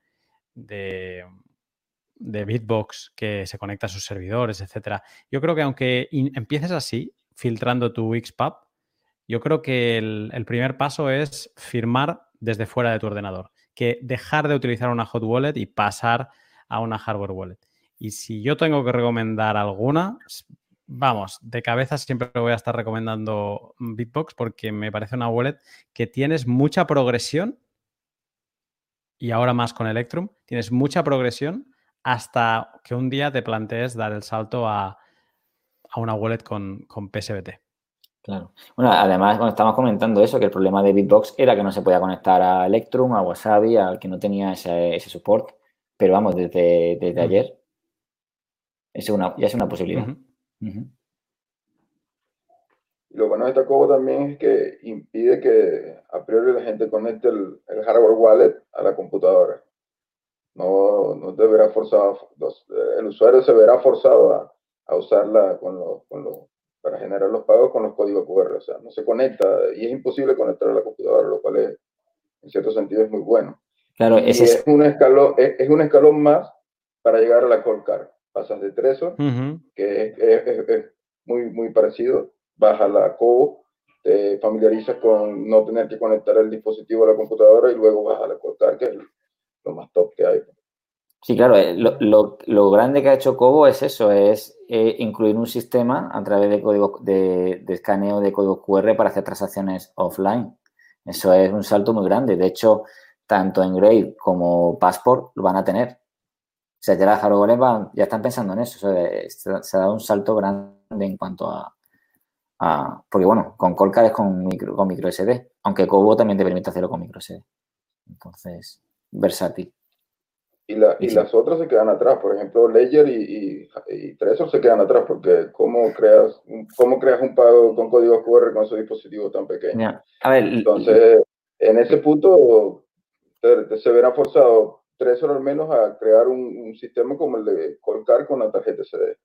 de, Bitbox que se conecta a sus servidores, etcétera. Yo creo que aunque empieces así, filtrando tu XPub, yo creo que el, el, primer paso es firmar desde fuera de tu ordenador, que dejar de utilizar una hot wallet y pasar a una hardware wallet. Y si yo tengo que recomendar alguna, vamos, de cabeza siempre voy a estar recomendando Bitbox porque me parece una wallet que tienes mucha progresión y ahora más con Electrum, tienes mucha progresión hasta que un día te plantees dar el salto a, una wallet con, con, PSBT. Claro. Bueno, además, cuando estamos comentando eso, que el problema de Bitbox era que no se podía conectar a Electrum, a Wasabi, al que no tenía ese, ese support. Pero vamos, desde, desde ayer es una, ya es una posibilidad. lo bueno de esta Cobo también es que impide que a priori la gente conecte el, hardware wallet a la computadora. No, no deberá forzado, el usuario se verá forzado a, a usarla con con para generar los pagos con los códigos QR. O sea, no se conecta y es imposible conectar a la computadora, lo cual es, en cierto sentido es muy bueno. Claro, ese es, un escalón, es, un escalón más para llegar a la Cold Card. Pasas de Trezor, que es, muy, muy parecido, baja la Cobo, te familiarizas con no tener que conectar el dispositivo a la computadora y luego vas a la Cold Card, que es lo más top que hay. Sí, claro, eh, lo, lo, grande que ha hecho Cobo es eso, es eh, incluir un sistema a través de código de, de, escaneo de código QR para hacer transacciones offline. Eso es un salto muy grande. De hecho, tanto Engrave como Passport lo van a tener. O sea, ya las hardware ya están pensando en eso. se, ha dado un salto grande en cuanto a, porque bueno, con Colcar es con micro, con micro SD, aunque Cobo también te permite hacerlo con micro SD. Entonces, versátil. Y, la, y las otras se quedan atrás, por ejemplo, Ledger y, y, Trezor se quedan atrás, porque ¿cómo creas, ¿cómo creas un pago con código QR con ese dispositivo tan pequeño? A ver, Entonces, en ese punto, se verá forzado tres horas al menos a crear un, sistema como el de Colcar con la tarjeta SD.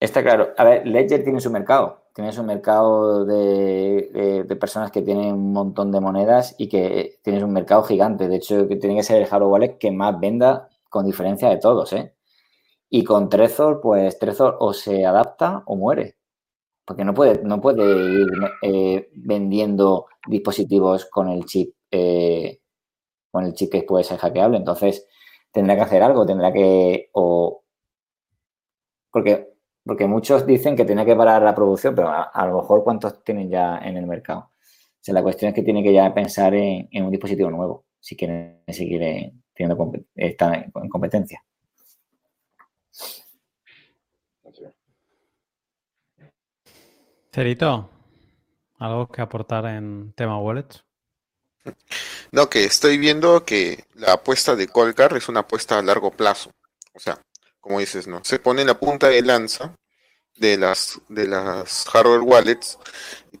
Está claro. A ver, Ledger tiene su mercado. Tiene su mercado de, personas que tienen un montón de monedas y que tienes un mercado gigante. De hecho, tiene que ser el hardware wallet que más venda con diferencia de todos, ¿eh? Y con Trezor, pues Trezor o se adapta o muere. Porque no puede, no puede ir eh, vendiendo dispositivos con el chip eh, con el chip que puede ser hackeable. Entonces, tendrá que hacer algo, tendrá que. O, porque, porque muchos dicen que tiene que parar la producción, pero a, lo mejor cuántos tienen ya en el mercado. O sea, la cuestión es que tiene que ya pensar en, un dispositivo nuevo, si quieren seguir teniendo estar en competencia. Cerito, ¿algo que aportar en tema wallets? No, que estoy viendo que la apuesta de Colcar es una apuesta a largo plazo. O sea, como dices, ¿no? Se pone la punta de lanza de las, de las hardware wallets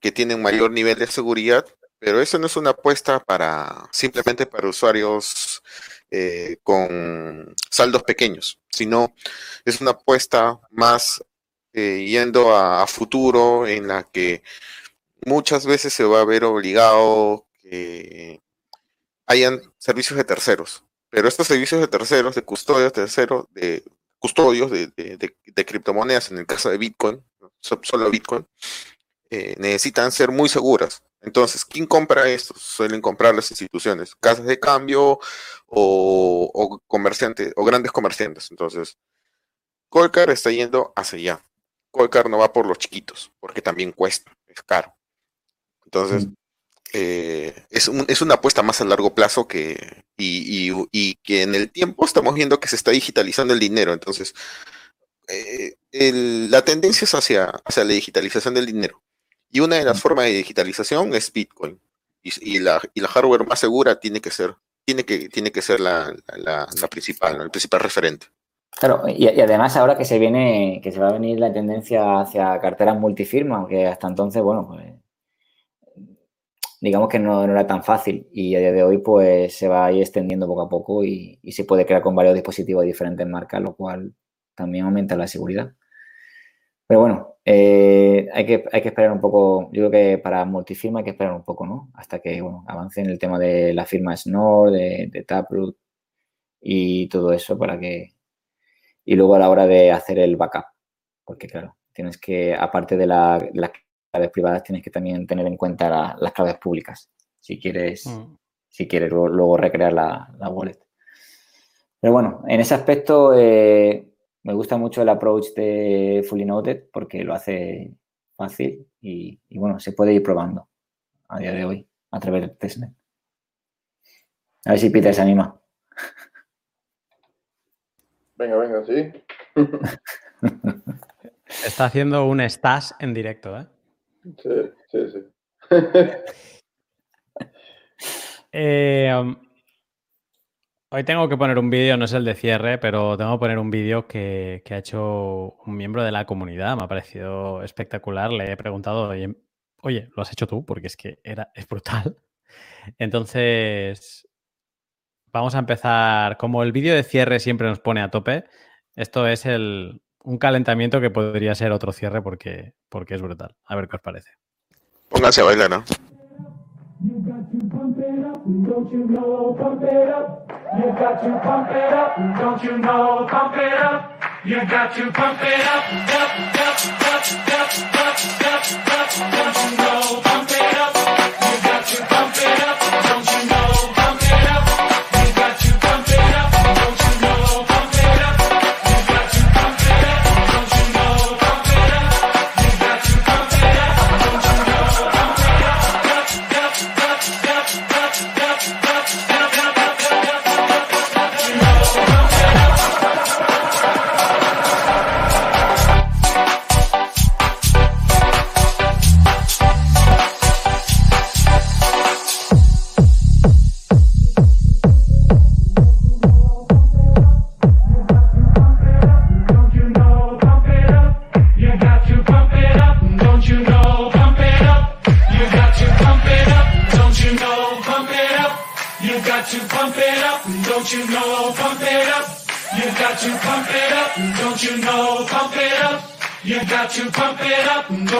que tienen mayor nivel de seguridad, pero eso no es una apuesta para simplemente para usuarios eh, con saldos pequeños, sino es una apuesta más eh, yendo a, futuro en la que muchas veces se va a ver obligado que hayan servicios de terceros. Pero estos servicios de terceros, de custodios terceros, de custodios de, criptomonedas, en el caso de Bitcoin, solo Bitcoin, eh, necesitan ser muy seguras. Entonces, ¿quién compra esto? Suelen comprar las instituciones, casas de cambio o, comerciantes o grandes comerciantes. Entonces, Colcar está yendo hacia allá. Colcar no va por los chiquitos, porque también cuesta, es caro. Entonces, mm. Eh, es, es, una apuesta más a largo plazo que, y, que en el tiempo estamos viendo que se está digitalizando el dinero. Entonces, eh, la tendencia es hacia, hacia la digitalización del dinero. Y una de las formas de digitalización es Bitcoin. Y, la, y la hardware más segura tiene que ser, tiene que, tiene que ser la, la, principal, el principal referente. Claro, y, además ahora que se viene, que se va a venir la tendencia hacia carteras multifirma, aunque hasta entonces, bueno, pues digamos que no, era tan fácil y a día de hoy pues se va a ir extendiendo poco a poco y, se puede crear con varios dispositivos de diferentes marcas, lo cual también aumenta la seguridad. Pero bueno, eh, hay, que, hay que esperar un poco, yo creo que para multifirma hay que esperar un poco, ¿no? Hasta que, bueno, avance en el tema de la firma Snore, de, de Taproot y todo eso para que... Y luego a la hora de hacer el backup, porque claro, tienes que, aparte de, la, de claves privadas tienes que también tener en cuenta las claves públicas si quieres, mm. si quieres luego, recrear la, wallet. Pero bueno, en ese aspecto, eh, me gusta mucho el approach de Fully Noted porque lo hace fácil y, y bueno, se puede ir probando a día de hoy a través de testnet. A ver si Peter se anima. Venga, venga, sí. Está haciendo un stash en directo, ¿eh? Sí, sí, sí. Eh, um, hoy tengo que poner un vídeo, no es el de cierre, pero tengo que poner un vídeo que, que ha hecho un miembro de la comunidad. Me ha parecido espectacular. Le he preguntado, oye, oye, ¿lo has hecho tú? Porque es que era, es brutal. Entonces, vamos a empezar. Como el vídeo de cierre siempre nos pone a tope, esto es el, un calentamiento que podría ser otro cierre porque, porque es brutal. A ver qué os parece. Pónganse a bailar, ¿no? You got to pump it up, don't you know? Pump it up. You got to pump it up, don't you know? Pump it up. You got to pump it up, up, up, up, up, up, up, up. Don't you know? Pump it up.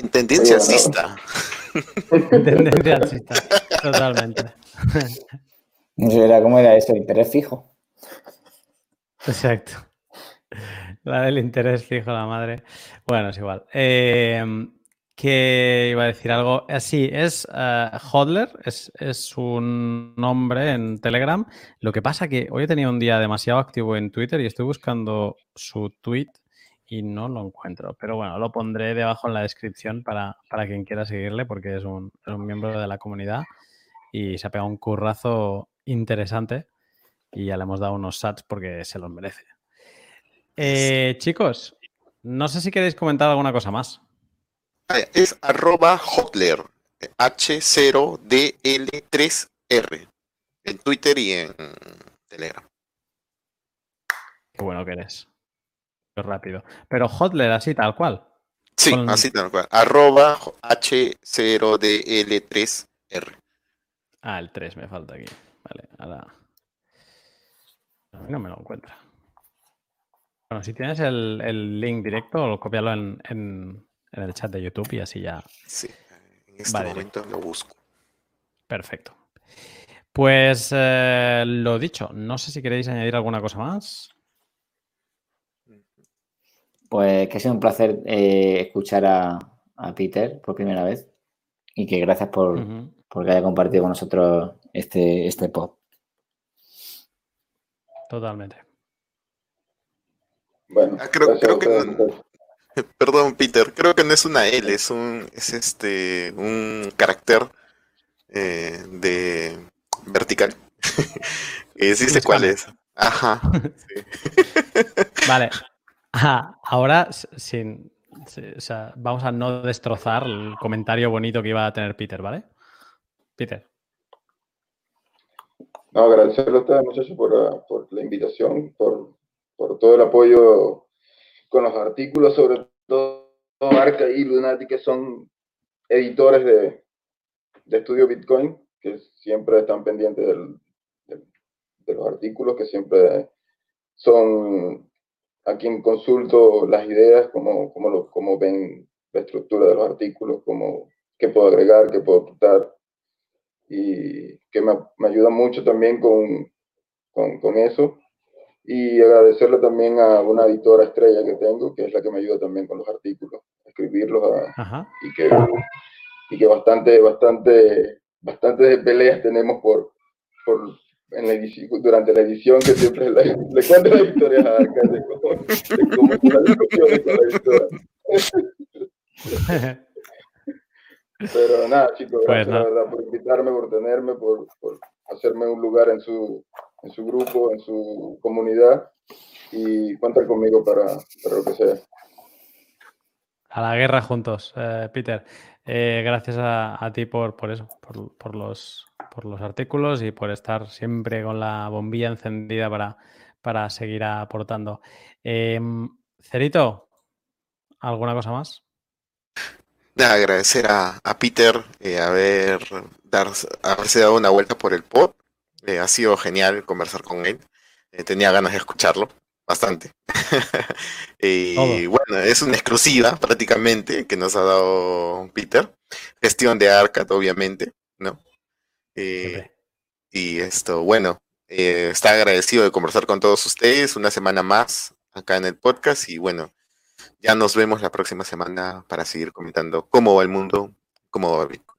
En tendencia Oye, bueno. alcista. Tendencia alcista, Totalmente. Era, ¿cómo era eso? Interés fijo. Exacto. La del interés fijo, la madre. Bueno, es igual. Eh, que iba a decir algo. Eh, sí, es eh, Hodler, es, es un nombre en Telegram. Lo que pasa que hoy he tenido un día demasiado activo en Twitter y estoy buscando su tweet y no lo encuentro. Pero bueno, lo pondré debajo en la descripción para, para quien quiera seguirle porque es un, es un miembro de la comunidad y se ha pegado un currazo interesante y ya le hemos dado unos sats porque se los merece. Eh, chicos, no sé si queréis comentar alguna cosa más. Ah, Es arroba hotler, H0DL3R, en Twitter y en Telegram. Qué bueno que eres. Rápido. Pero Hotler así, tal cual. Sí, Con- así tal cual. Arroba H0DL3R. Ah, el 3 me falta aquí. Vale, ahora. A mí no me lo encuentra. Bueno, si tienes el, el link directo, cópialo en, en- en el chat de YouTube y así ya. Sí, en este Vale. momento lo busco. Perfecto. Pues eh, lo dicho, no sé si queréis añadir alguna cosa más. Pues que ha sido un placer eh, escuchar a, a Peter por primera vez y que gracias por, por que haya compartido con nosotros este, este pod. Totalmente. Bueno, Ah, creo- creo que no- muchachos. Perdón, Peter, creo que no es una L, es un, es este, un carácter eh, de vertical. Eh, sí Un cuál es. Ajá. sí. Vale. Ah, ahora, sin. o sea, vamos a no destrozar el comentario bonito que iba a tener Peter, ¿vale? Peter. No, agradecerle a ustedes, muchachos, por, la- por la invitación, por, por todo el apoyo con los artículos, sobre todo Arca y Lunatic, que son editores de, de Estudio Bitcoin, que siempre están pendientes del- de los artículos, que siempre son a quien consulto las ideas, cómo, cómo, lo- cómo ven la estructura de los artículos, cómo, qué puedo agregar, qué puedo quitar y que me, me ayuda mucho también con, con, con eso. Y agradecerle también a una editora estrella que tengo, que es la que me ayuda también con los artículos, a escribirlos a- y que, y que bastante, bastante, bastante peleas tenemos por, por en la edición, durante la edición, que siempre le, le cuento la historia a Arca de cómo, de cómo fue la discusión con la editora. Pero nada, chicos, Pues gracias la verdad por invitarme, por tenerme, por, por hacerme un lugar en su, en su grupo, en su comunidad y cuentan conmigo para, para lo que sea. A la guerra juntos, eh, Peter. Eh, gracias a, ti por, eso, por, los, artículos y por estar siempre con la bombilla encendida para, seguir aportando. Em, Cerito, ¿alguna cosa más? Nada, agradecer a, Peter eh, haberse dado una vuelta por el pod. Eh, ha sido genial conversar con él. Eh, tenía ganas de escucharlo bastante. y bueno, es una exclusiva prácticamente que nos ha dado Peter. Gestión de Arcat, obviamente, ¿no? Eh, y esto, bueno, eh, está agradecido de conversar con todos ustedes una semana más acá en el podcast y bueno, ya nos vemos la próxima semana para seguir comentando cómo va el mundo, cómo va Bitcoin.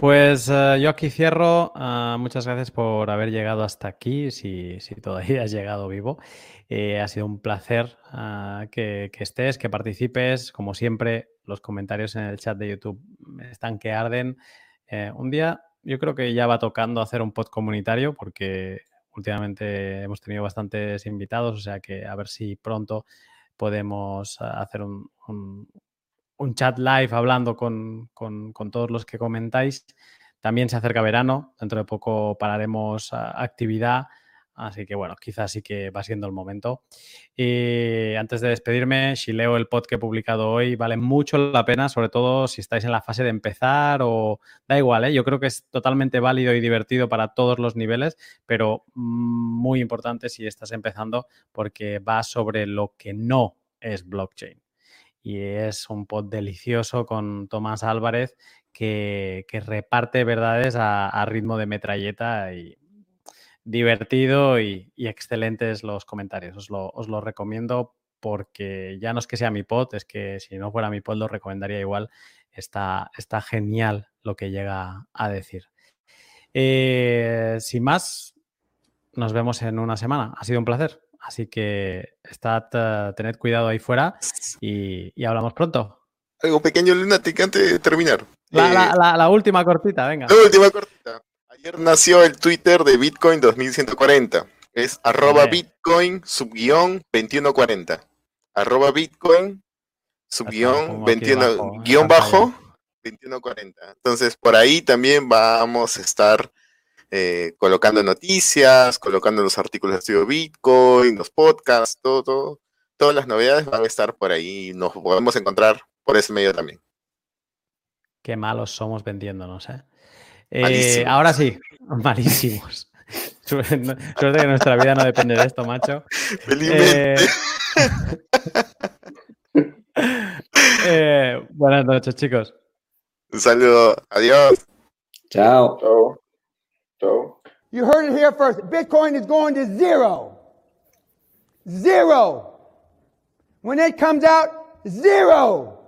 Pues eh, yo aquí cierro. Ah, muchas gracias por haber llegado hasta aquí, si, si todavía has llegado vivo. Eh, ha sido un placer ah, que, estés, que participes. Como siempre, los comentarios en el chat de YouTube están que arden. Eh, un día yo creo que ya va tocando hacer un pod comunitario porque últimamente hemos tenido bastantes invitados, o sea que a ver si pronto podemos ah, hacer un- un chat live hablando con, con- todos los que comentáis. También se acerca verano, dentro de poco pararemos ah, actividad, así que bueno, quizás sí que va siendo el momento. Y antes de despedirme, si leo el pod que he publicado hoy, vale mucho la pena, sobre todo si estáis en la fase de empezar o da igual, ¿eh? yo creo que es totalmente válido y divertido para todos los niveles, pero mm, muy importante si estás empezando porque va sobre lo que no es blockchain y es un pod delicioso con Tomás Álvarez que, reparte verdades a, ritmo de metralleta y divertido y, y excelentes los comentarios. Os lo, os lo recomiendo porque ya no es que sea mi pod, es que si no fuera mi pod lo recomendaría igual. Está, está genial lo que llega a decir. Eh, sin más, nos vemos en una semana. Ha sido un placer. Así que estad, eh, tened cuidado ahí fuera y, y hablamos pronto. Algo pequeño, Lunatic, antes de terminar. La, Eh, la- la- la última cortita, venga. La última cortita. Ayer nació el Twitter de Bitcoin 2140. Es arroba Hombre. Bitcoin subguión 2140. Arroba Bitcoin subguión pongo aquí 21 abajo, en guion bajo 2140. Entonces por ahí también vamos a estar eh, colocando noticias, colocando los artículos de estudio Bitcoin, los podcasts, todo, todo. Todas las novedades van a estar por ahí y nos podemos encontrar por ese medio también. Qué malos somos vendiéndonos, ¿eh? Eh, ahora sí, malísimos. Suerte que nuestra vida no depende de esto, macho. Felizmente. Eh, eh, buenas noches, chicos. Un saludo. Adiós. Chao. Chao. Chao. You heard it here first. Bitcoin is going to zero. Zero. When it comes out, zero.